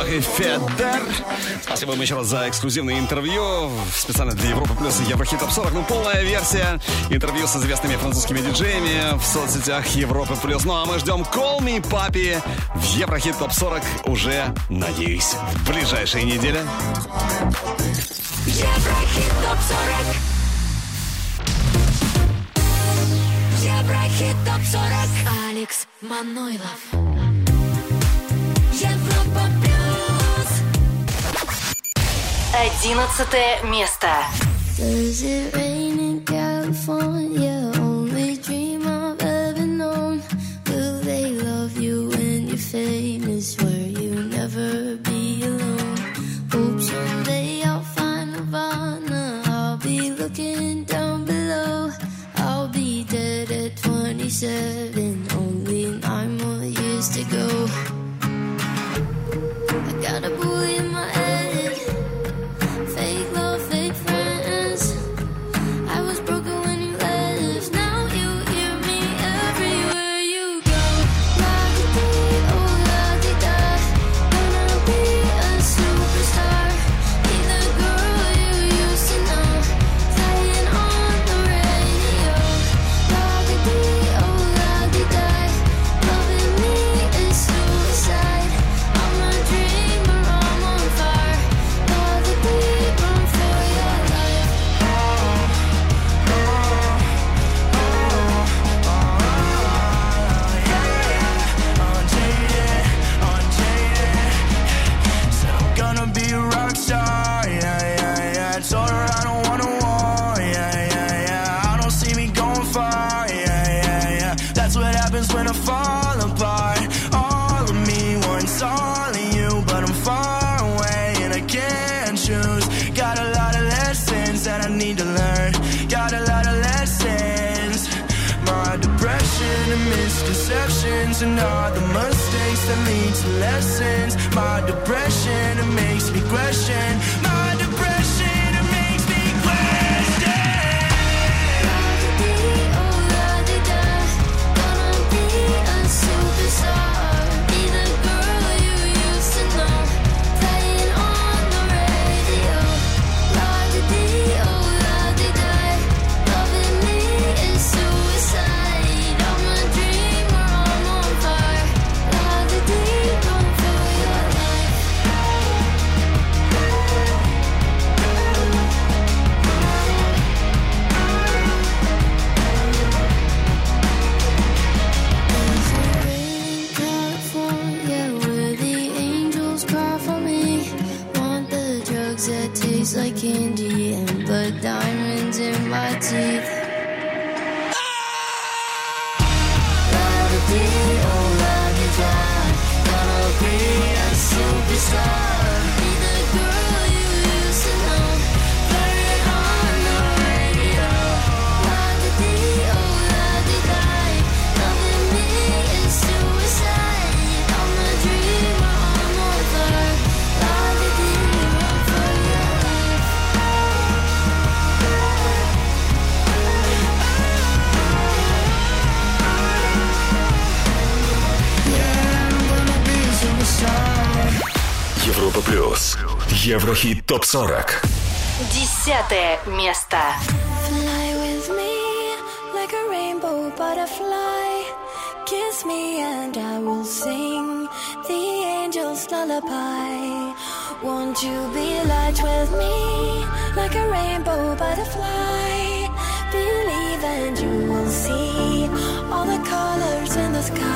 Бах и Федер. Спасибо вам еще раз за эксклюзивное интервью. Специально для Европы Плюс и Еврохит Топ 40. Ну, полная версия интервью с известными французскими диджеями в соцсетях Европы Плюс. Ну, а мы ждем Call Me Papi в Еврохит Топ 40 уже, надеюсь, в ближайшие недели. Еврохит Топ 40. Еврохит топ 40 Алекс Манойлов Одиннадцатое место. Does it rain ТОП-40 Десятое место. Fly with me like a rainbow butterfly. Kiss me and I will sing the angel's lullaby. Won't you be light with me like a rainbow butterfly? Believe and you will see all the colors in the sky.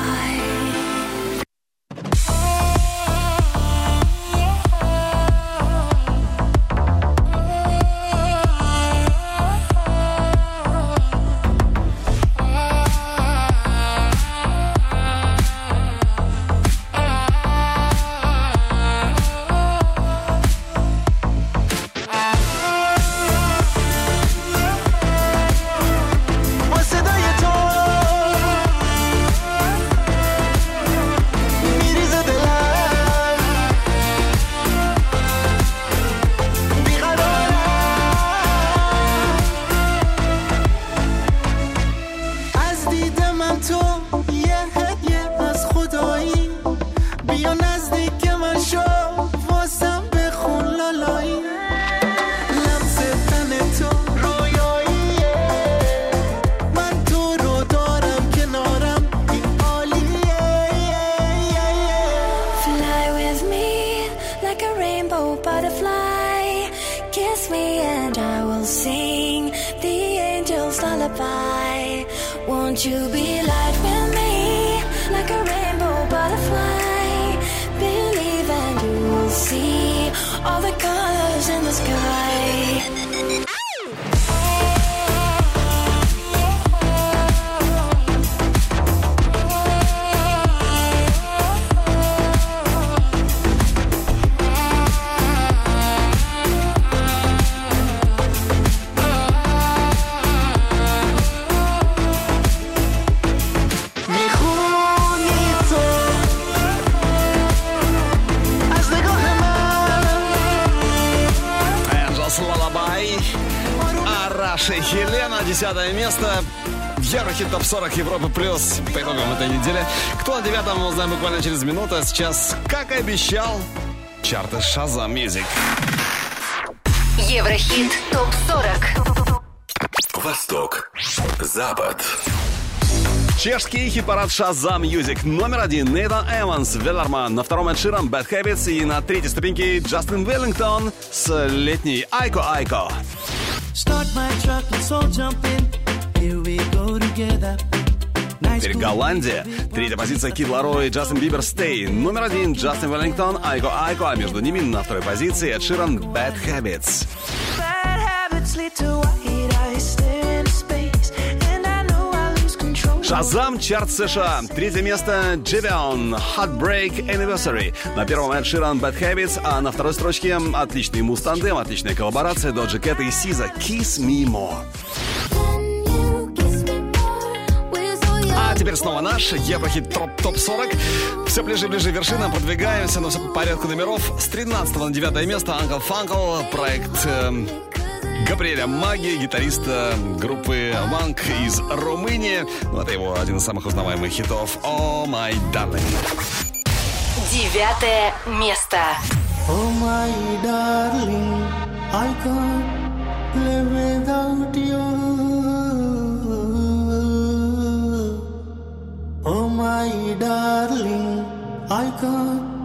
40 Европы Плюс по итогам этой недели. Кто на девятом, узнаем буквально через минуту. А сейчас, как и обещал, чарты Shazam Music. Еврохит ТОП-40 Восток, Запад Чешский хит-парад Shazam Music. Номер один Нейтан Эванс, Wellerman. На втором Эд Ширан, Bad Habits. И на третьей ступеньке Джастин Веллингтон с летней Iko Iko. Start my truck, let's all jump in. Here we Теперь Голландия. Третья позиция Кид Ларо и Джастин Бибер Стей. Номер один Джастин Веллингтон, Айко Айко. А между ними на второй позиции Эд Ширан, Bad Habits. Bad habits lead to white space. Шазам, чарт США. Третье место Дживион, Heartbreak Anniversary. На первом Эд Ширан, Bad Habits, а на второй строчке отличный мустандем, отличная коллаборация Доджи Кэт и Сиза Kiss Me More. Теперь снова наш Еврохит топ, топ-40. Все ближе и ближе к вершинам, продвигаемся, но все по порядку номеров. С 13 на 9 место Uncle Funkle, проект эм, Габриэля Маги, гитариста группы Манк из Румынии. Ну, это его один из самых узнаваемых хитов «Oh My Darling». Девятое место. Oh my darling, I can't live without you. Darling, I can't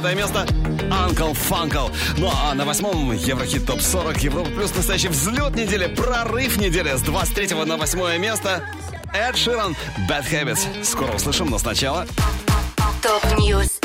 13 на 9 место Uncle Funkle. Ну а на восьмом Еврохит ТОП 40 Европа Плюс настоящий взлет недели, прорыв недели с 23 на 8 место Эд Ширан Bad Habits. Скоро услышим, но сначала Top news недели.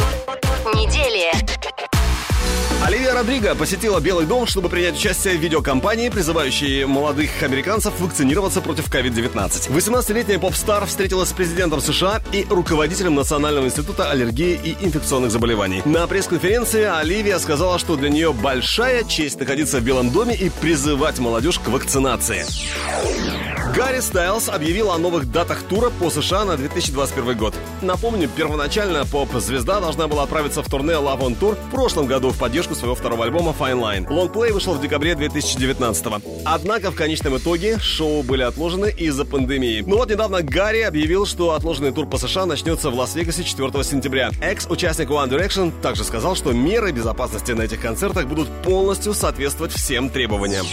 Оливия Родриго посетила Белый дом, чтобы принять участие в видеокампании, призывающей молодых американцев вакцинироваться против COVID-19. 18-летняя pop star встретилась с президентом США и руководителем Национального института аллергии и инфекционных заболеваний. На пресс-конференции Оливия сказала, что для нее большая честь находиться в Белом доме и призывать молодежь к вакцинации. Гарри Стайлз объявил о новых датах тура по США на 2021 год. Напомню, первоначально поп-звезда должна была отправиться в турне Love on Tour в прошлом году в поддержку своего второго альбома Fine Line. Лонгплей вышел в декабре 2019 Однако в конечном итоге шоу были отложены из-за пандемии. Но вот недавно Гарри объявил, что отложенный тур по США начнется в Лас-Вегасе 4 сентября. Экс-участник One Direction также сказал, что меры безопасности на этих концертах будут полностью соответствовать всем требованиям.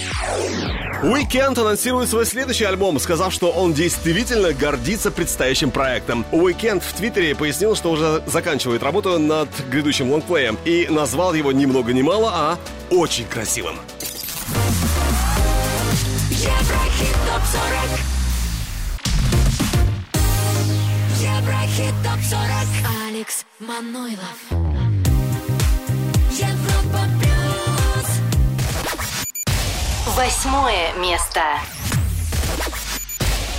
Уикенд анонсирует свой следующий альбом, сказав, что он действительно гордится предстоящим проектом. Уикенд в Твиттере пояснил, что уже заканчивает работу над грядущим лонгплеем и назвал его ни много ни мало, а очень красивым. ЕвроХит Топ-40 ЕвроХит Топ-40 Алекс Мануйлов Европа Плюс Восьмое место.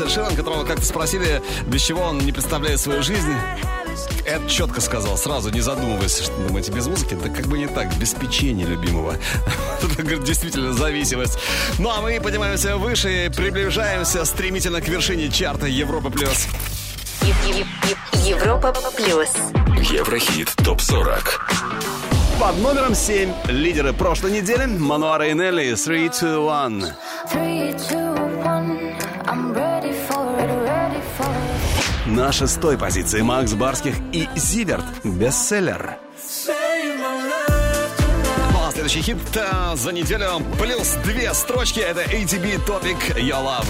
Эд Ширан, которого как-то спросили, без чего он не представляет свою жизнь. Эд четко сказал, сразу не задумываясь, что думаете, без музыки? Да как бы не так, без печенья любимого. [laughs] Это, говорит, действительно зависимость. Ну а мы поднимаемся выше и приближаемся стремительно к вершине чарта Европа плюс. Европа плюс. Еврохит ТОП-40. Под номером 7 лидеры прошлой недели Мануара и Нелли 3, 2, 1. На шестой позиции Макс Барских и Зиверт. Бестселлер. Ну а следующий хит э, за неделю плюс две строчки. Это ATB Topic Your Love.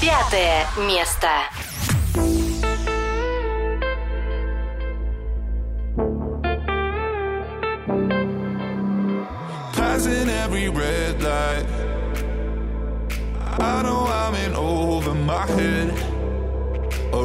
Пятое место. Passing every red light. I know I'm in over my head.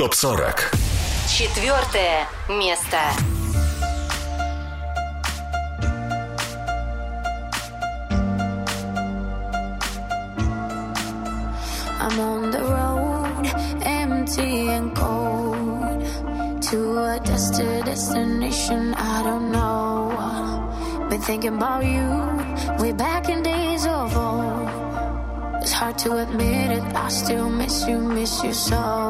ТОП-40. Четвертое место. I'm on the road, empty and cold, to a destined destination I don't know. Been thinking about you way back in days of old. It's hard to admit it, I still miss you, miss you so.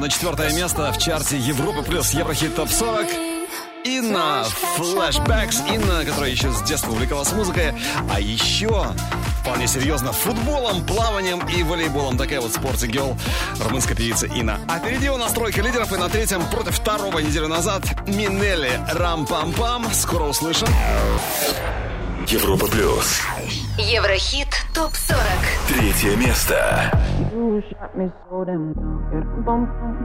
На четвертое место в чарте Европы плюс Еврохит ТОП 40. Инна Flashbacks. Инна, которая еще с детства увлекалась музыкой. А еще вполне серьезно футболом, плаванием и волейболом. Такая вот спорти герл румынская певица Инна. А впереди у нас тройка лидеров. И на третьем против второго неделю назад Минелли Рам-Пам-Пам. Скоро услышим. Европа плюс. Еврохит ТОП-40. Третье место. You shot me so damn down, yeah, bum bum.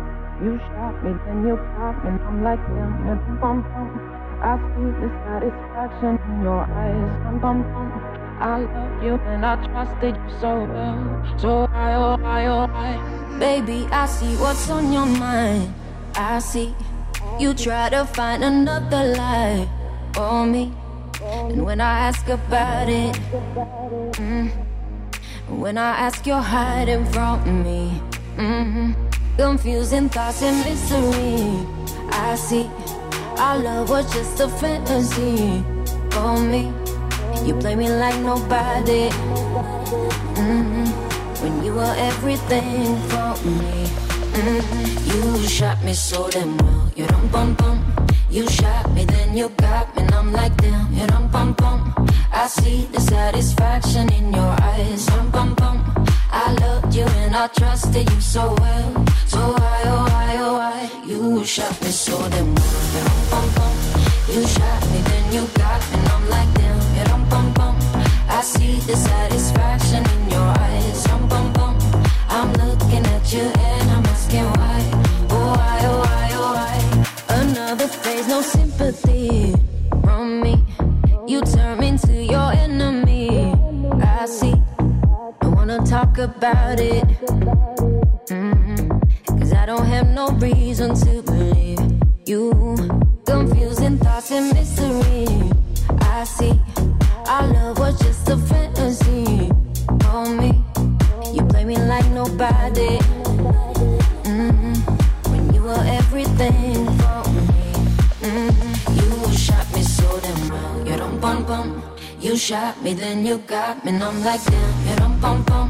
You shot me, then you got me, and I'm like damn, yeah, bum bum. I see the satisfaction in your eyes, bum bum bum. I love you and I trusted you so well, so I, oh I, oh I. Baby, I see what's on your mind. I see you try to find another lie for me. And when I ask about it, mm, when I ask, you're hiding from me. hmm Confusing thoughts and mystery. I see our love was just a fantasy for me. You play me like nobody. hmm When you were everything for me. hmm You shot me so damn well. You don't bum bum. You shot me, then you got me, and I'm like damn. You don't bum bum. I see the satisfaction in your eyes. Bum bum bum. I loved you and I trusted you so well. So why, oh why, oh why? You shot me so damn well. You don't bum bum. You shot me, then you got me, and I'm like damn. You don't bum bum. I see the satisfaction in your eyes. Bum bum bum. I'm looking at you and I'm asking why. Another no sympathy from me. You turn into your enemy. I see. I wanna talk about it. Mm-hmm. Cause I don't have no reason to believe you. Confusing thoughts and mystery. I see. Our love was just a fantasy for me. You play me like nobody. You shot me, then you got me, and I'm like damn. You don't bum bum.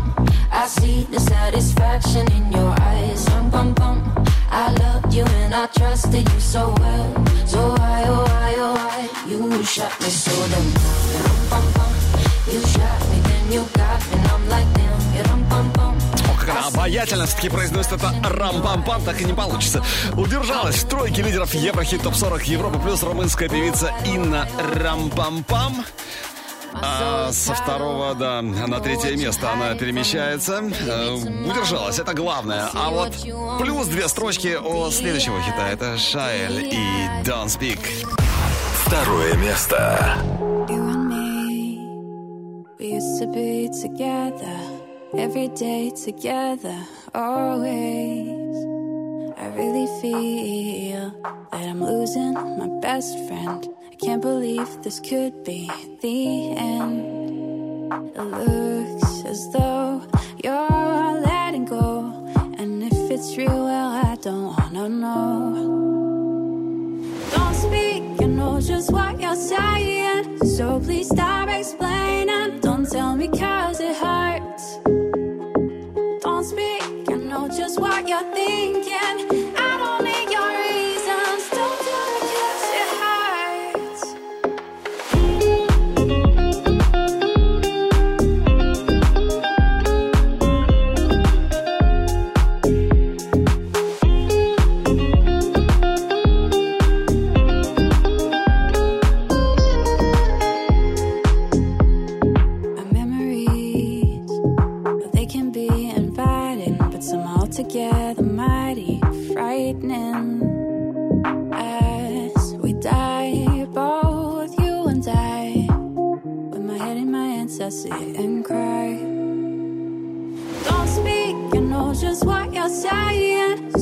I see the satisfaction in your eyes. Bum bum bum. I loved you and I trusted you so well. So why, oh why, oh why? You shot me so damn. You don't bum bum. You shot me, then you got me, and I'm like damn. You don't bum bum. Как она обаятельно все-таки произносит это рам-пам-пам, так и не получится. Удержалась в тройке лидеров Еврохит ТОП-40 Европа плюс румынская певица Инна Рам-пам-пам. А со второго, да, на третье место она перемещается. Э, Удержалась, это главное. А вот плюс две строчки о следующего хита. Это Шайль и Don't Speak. Второе место. We used to be together, every day together, always. I really feel that I'm losing my best friend. I can't believe this could be the end. It looks as though you're letting go. And if it's real, well, I don't wanna know. Don't speak, you know just what you're saying. So please stop explaining. Don't tell me cause it hurts. Don't speak, you know just what you're thinking.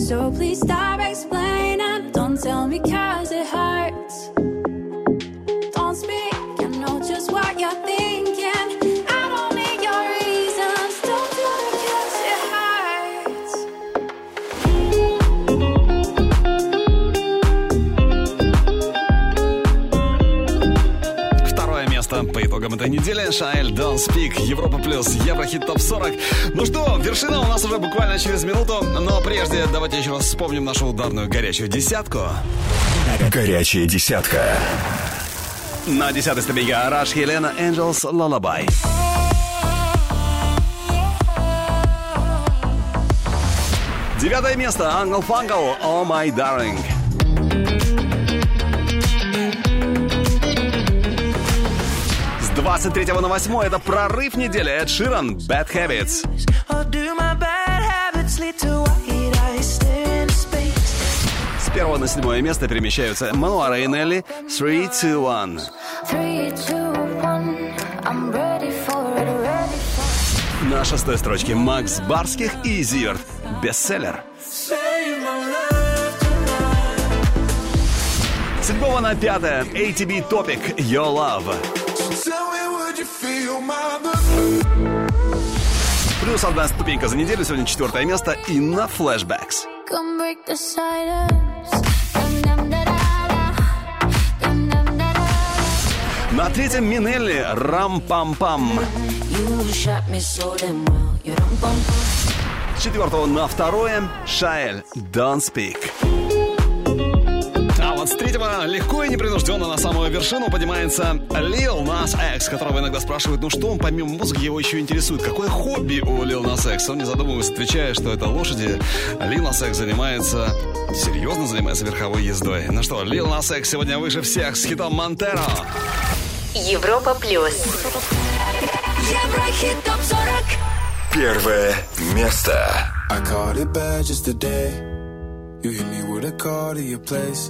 So please stop explaining. Don't tell me недели. Шаэль Don't Speak, Европа Плюс, Еврохит Топ 40. Ну что, вершина у нас уже буквально через минуту. Но прежде давайте еще раз вспомним нашу ударную горячую десятку. Горячая десятка. На десятой ступеньке Араш Хелена Angels Lullaby. Девятое место Англ Фангл Oh My Darling. 23 на 8 это прорыв недели Эд Ширан Bad Habits. С первого на седьмое место перемещаются Мануара и Нелли 3, 2, 1. Three, two, one. I'm ready for it, ready На шестой строчке Макс Барских и Зиверт Бестселлер. Седьмого на пятое ATB Topic Your Love. Tell me, would you feel my love? Плюс одна ступенька за неделю, сегодня четвертое место и на da. На третьем Минелли Рам-пам-пам. You shot me so damn well. You don't bum bum. С четвертого на второе Шаэль Don't Speak. А вот с третьего легко и непринужденно на самую вершину поднимается Lil Nas X, которого иногда спрашивают, ну что он помимо музыки его еще интересует? Какое хобби у Lil Nas X? Он не задумываясь отвечает, что это лошади. Lil Nas X занимается, серьезно занимается верховой ездой. Ну что, Lil Nas X сегодня выше всех с хитом Монтеро. Европа плюс. Еврохит топ 40. Первое место. I caught it bad just today. You hit me with a call to your place.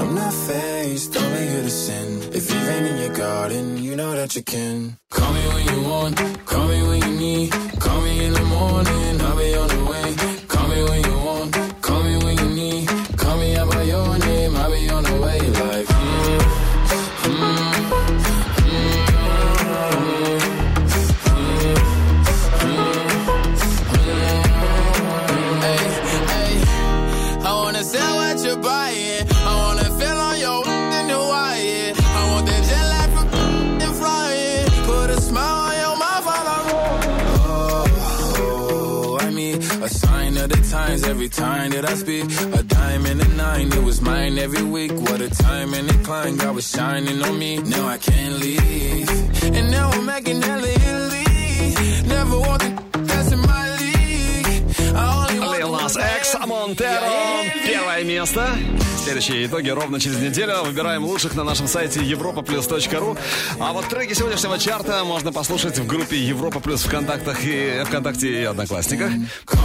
I'm not faced, only here to sin. If you've rain in your garden, you know that you can. Call me when you want, call me when you need. Call me in the morning, I'll be on the way. Call me when you want, every time that I speak. A dime and a nine, it was mine every week. What a time and a climb, God was shining on me. Now I can't leave. And now I'm making hella. Never want the Nas X, Монтеро. Первое место. Следующие итоги ровно через неделю. Выбираем лучших на нашем сайте europaplus.ru. А вот треки сегодняшнего чарта можно послушать в группе Европа Плюс ВКонтактах и ВКонтакте и Одноклассниках.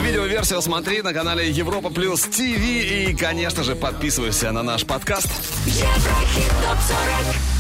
Видеоверсию смотри на канале Европа Плюс ТВ. И, конечно же, подписывайся на наш подкаст. Еврохит топ 40.